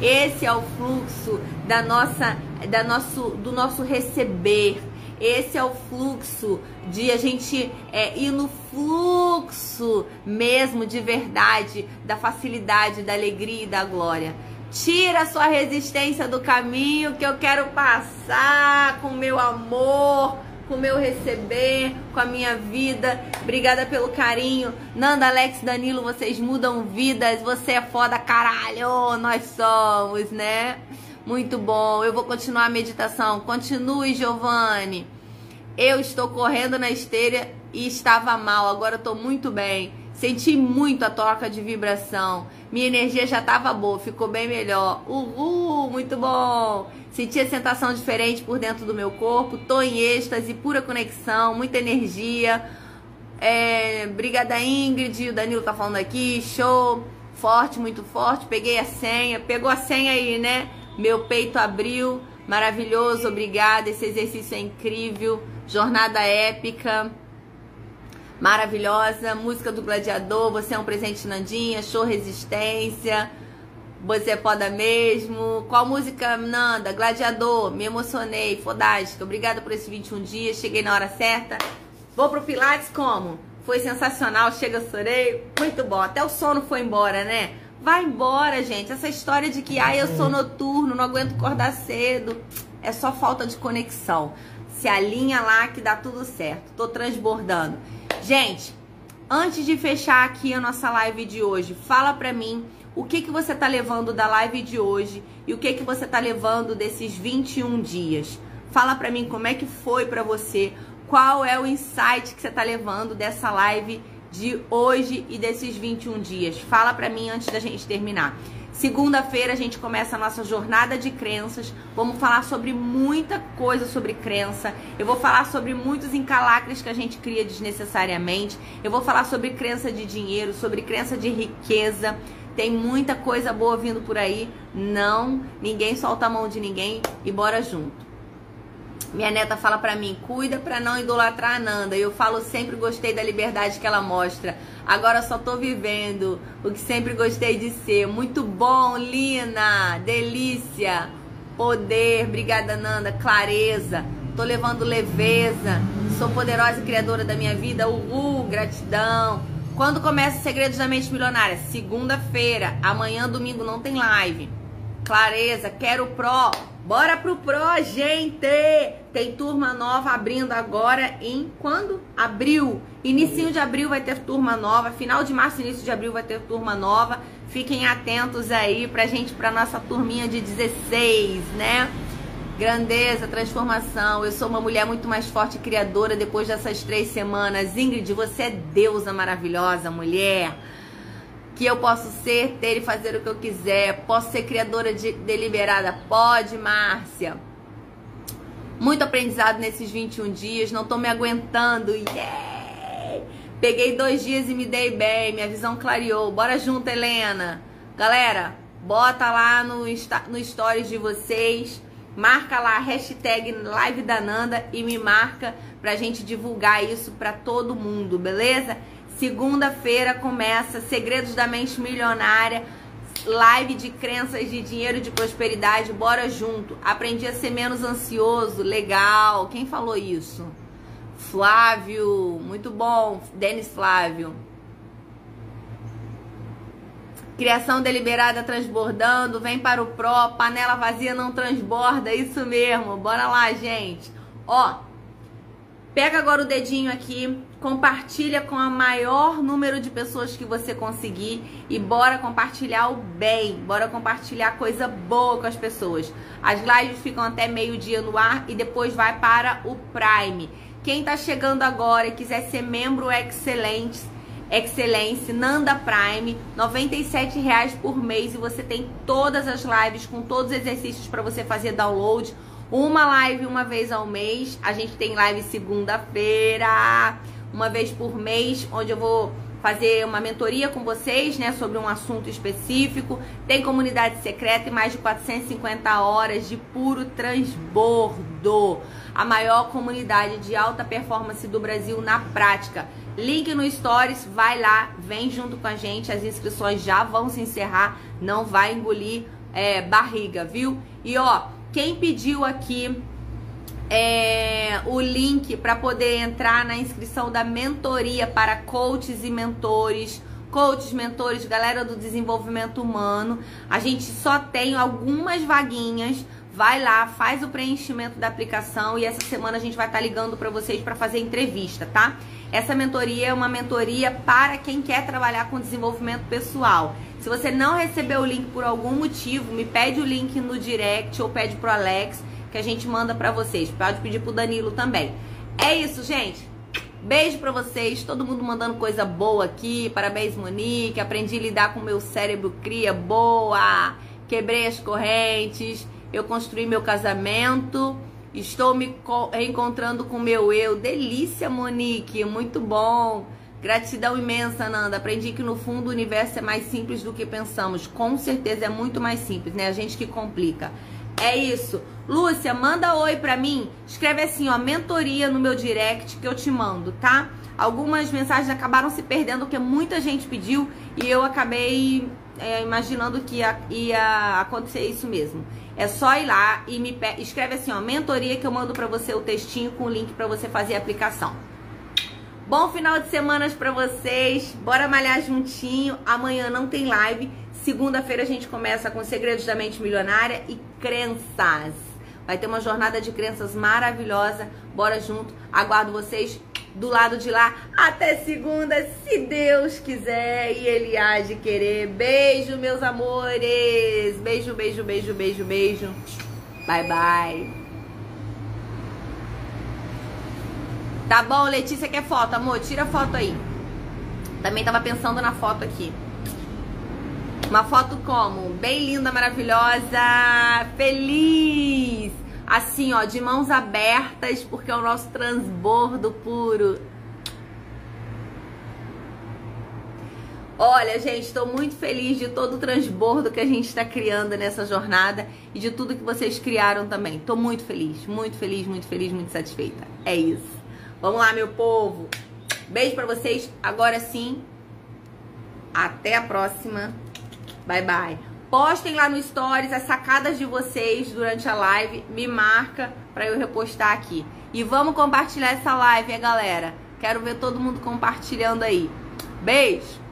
Esse é o fluxo da nossa, da nosso, do nosso receber. Esse é o fluxo de a gente é, ir no fluxo mesmo de verdade, da facilidade, da alegria e da glória. Tira a sua resistência do caminho que eu quero passar com meu amor, com meu receber, com a minha vida. Obrigada pelo carinho. Nanda, Alex, Danilo, vocês mudam vidas. Você é foda, caralho. Nós somos, né? Muito bom. Eu vou continuar a meditação. Continue, Giovanni. Eu estou correndo na esteira e estava mal. Agora estou muito bem. Senti muito a troca de vibração. Minha energia já estava boa, ficou bem melhor. Uhul, muito bom. Senti a sensação diferente por dentro do meu corpo. Tô em êxtase, pura conexão, muita energia. É, obrigada, Ingrid. O Danilo tá falando aqui. Show. Forte, muito forte. Peguei a senha. Pegou a senha aí, né? Meu peito abriu. Maravilhoso, obrigada. Esse exercício é incrível. Jornada épica maravilhosa, música do Gladiador, você é um presente Nandinha, show Resistência, você é foda mesmo. Qual música, Nanda? Gladiador, me emocionei, fodástica. Obrigada por esses 21 dias, cheguei na hora certa. Vou pro Pilates como? Foi sensacional, chega, chorei, muito bom. Até o sono foi embora, né? Vai embora, gente. Essa história de que, ai, eu sou noturno, não aguento acordar cedo, é só falta de conexão. Se alinha lá que dá tudo certo. Tô transbordando. Gente, antes de fechar aqui a nossa live de hoje, fala pra mim o que, que você tá levando da live de hoje e o que, que você tá levando desses 21 dias. Fala pra mim como é que foi pra você, qual é o insight que você tá levando dessa live de hoje e desses 21 dias. Fala pra mim antes da gente terminar. Segunda-feira a gente começa a nossa jornada de crenças. Vamos falar sobre muita coisa sobre crença. Eu vou falar sobre muitos encalacres que a gente cria desnecessariamente. Eu vou falar sobre crença de dinheiro, sobre crença de riqueza. Tem muita coisa boa vindo por aí. Não, ninguém solta a mão de ninguém e bora junto. Minha neta fala pra mim, cuida pra não idolatrar a Nanda. Eu falo sempre gostei da liberdade que ela mostra. Agora só tô vivendo o que sempre gostei de ser. Muito bom, Lina. Delícia. Poder. Obrigada, Nanda. Clareza. Tô levando leveza. Sou poderosa e criadora da minha vida. Uhul, gratidão. Quando começa Segredos da Mente Milionária? Segunda-feira. Amanhã, domingo, não tem live. Clareza. Quero pro. Bora pro Pro, gente! Tem turma nova abrindo agora em quando? Abril. Início de abril vai ter turma nova. Final de março, início de abril vai ter turma nova. Fiquem atentos aí pra gente, pra nossa turminha de 16, né? Grandeza, transformação. Eu sou uma mulher muito mais forte e criadora depois dessas três semanas. Ingrid, você é deusa maravilhosa, mulher que eu posso ser, ter e fazer o que eu quiser, posso ser criadora de, deliberada. Pode, Márcia. Muito aprendizado nesses 21 dias, não tô me aguentando. Yeah! Peguei dois dias e me dei bem, minha visão clareou. Bora junto, Helena. Galera, bota lá no, no stories de vocês, marca lá hashtag live da Nanda e me marca pra gente divulgar isso pra todo mundo, beleza? Segunda-feira começa Segredos da Mente Milionária, live de crenças de dinheiro e de prosperidade. Bora junto. Aprendi a ser menos ansioso. Legal. Quem falou isso? Flávio. Muito bom. Denis Flávio. Criação deliberada transbordando. Vem para o pró. Panela vazia não transborda. Isso mesmo. Bora lá, gente. Ó. Pega agora o dedinho aqui compartilha com a maior número de pessoas que você conseguir e bora compartilhar o bem, bora compartilhar coisa boa com as pessoas. As lives ficam até meio-dia no ar e depois vai para o Prime. Quem tá chegando agora e quiser ser membro excelente, Excelência, Nanda Prime, R$ reais por mês e você tem todas as lives com todos os exercícios para você fazer download. Uma live uma vez ao mês. A gente tem live segunda-feira uma vez por mês, onde eu vou fazer uma mentoria com vocês, né, sobre um assunto específico. Tem comunidade secreta e mais de 450 horas de puro transbordo. A maior comunidade de alta performance do Brasil na prática. Link no Stories, vai lá, vem junto com a gente. As inscrições já vão se encerrar, não vai engolir é, barriga, viu? E ó, quem pediu aqui é, o link para poder entrar na inscrição da mentoria para coaches e mentores, coaches, mentores, galera do desenvolvimento humano. A gente só tem algumas vaguinhas. Vai lá, faz o preenchimento da aplicação e essa semana a gente vai estar tá ligando para vocês para fazer entrevista, tá? Essa mentoria é uma mentoria para quem quer trabalhar com desenvolvimento pessoal. Se você não recebeu o link por algum motivo, me pede o link no direct ou pede pro Alex que a gente manda para vocês. Pode pedir pro Danilo também. É isso, gente. Beijo para vocês, todo mundo mandando coisa boa aqui. Parabéns, Monique. Aprendi a lidar com meu cérebro cria boa. Quebrei as correntes. Eu construí meu casamento. Estou me reencontrando com meu eu. Delícia, Monique. Muito bom. Gratidão imensa, Nanda. Aprendi que no fundo o universo é mais simples do que pensamos. Com certeza é muito mais simples, né? A gente que complica. É isso. Lúcia, manda oi pra mim. Escreve assim, ó, mentoria no meu direct que eu te mando, tá? Algumas mensagens acabaram se perdendo porque muita gente pediu e eu acabei é, imaginando que ia, ia, acontecer isso mesmo. É só ir lá e me escreve assim, ó, mentoria que eu mando pra você o textinho com o link pra você fazer a aplicação. Bom final de semanas pra vocês. Bora malhar juntinho. Amanhã não tem live. Segunda-feira a gente começa com Segredos da Mente Milionária e Crenças. Vai ter uma jornada de crenças maravilhosa. Bora junto. Aguardo vocês do lado de lá. Até segunda, se Deus quiser e Ele há de querer. Beijo, meus amores. Beijo, beijo, beijo, beijo, beijo. Bye, bye. Tá bom, Letícia quer foto, amor? Tira foto aí. Também tava pensando na foto aqui. Uma foto como? Bem linda, maravilhosa, feliz. Assim, ó, de mãos abertas, porque é o nosso transbordo puro. Olha, gente, estou muito feliz de todo o transbordo que a gente está criando nessa jornada e de tudo que vocês criaram também. Estou muito feliz, muito feliz, muito feliz, muito satisfeita. É isso. Vamos lá, meu povo. Beijo para vocês. Agora sim. Até a próxima. Bye, bye. Postem lá no Stories as sacadas de vocês durante a live. Me marca para eu repostar aqui. E vamos compartilhar essa live, hein, galera? Quero ver todo mundo compartilhando aí. Beijo!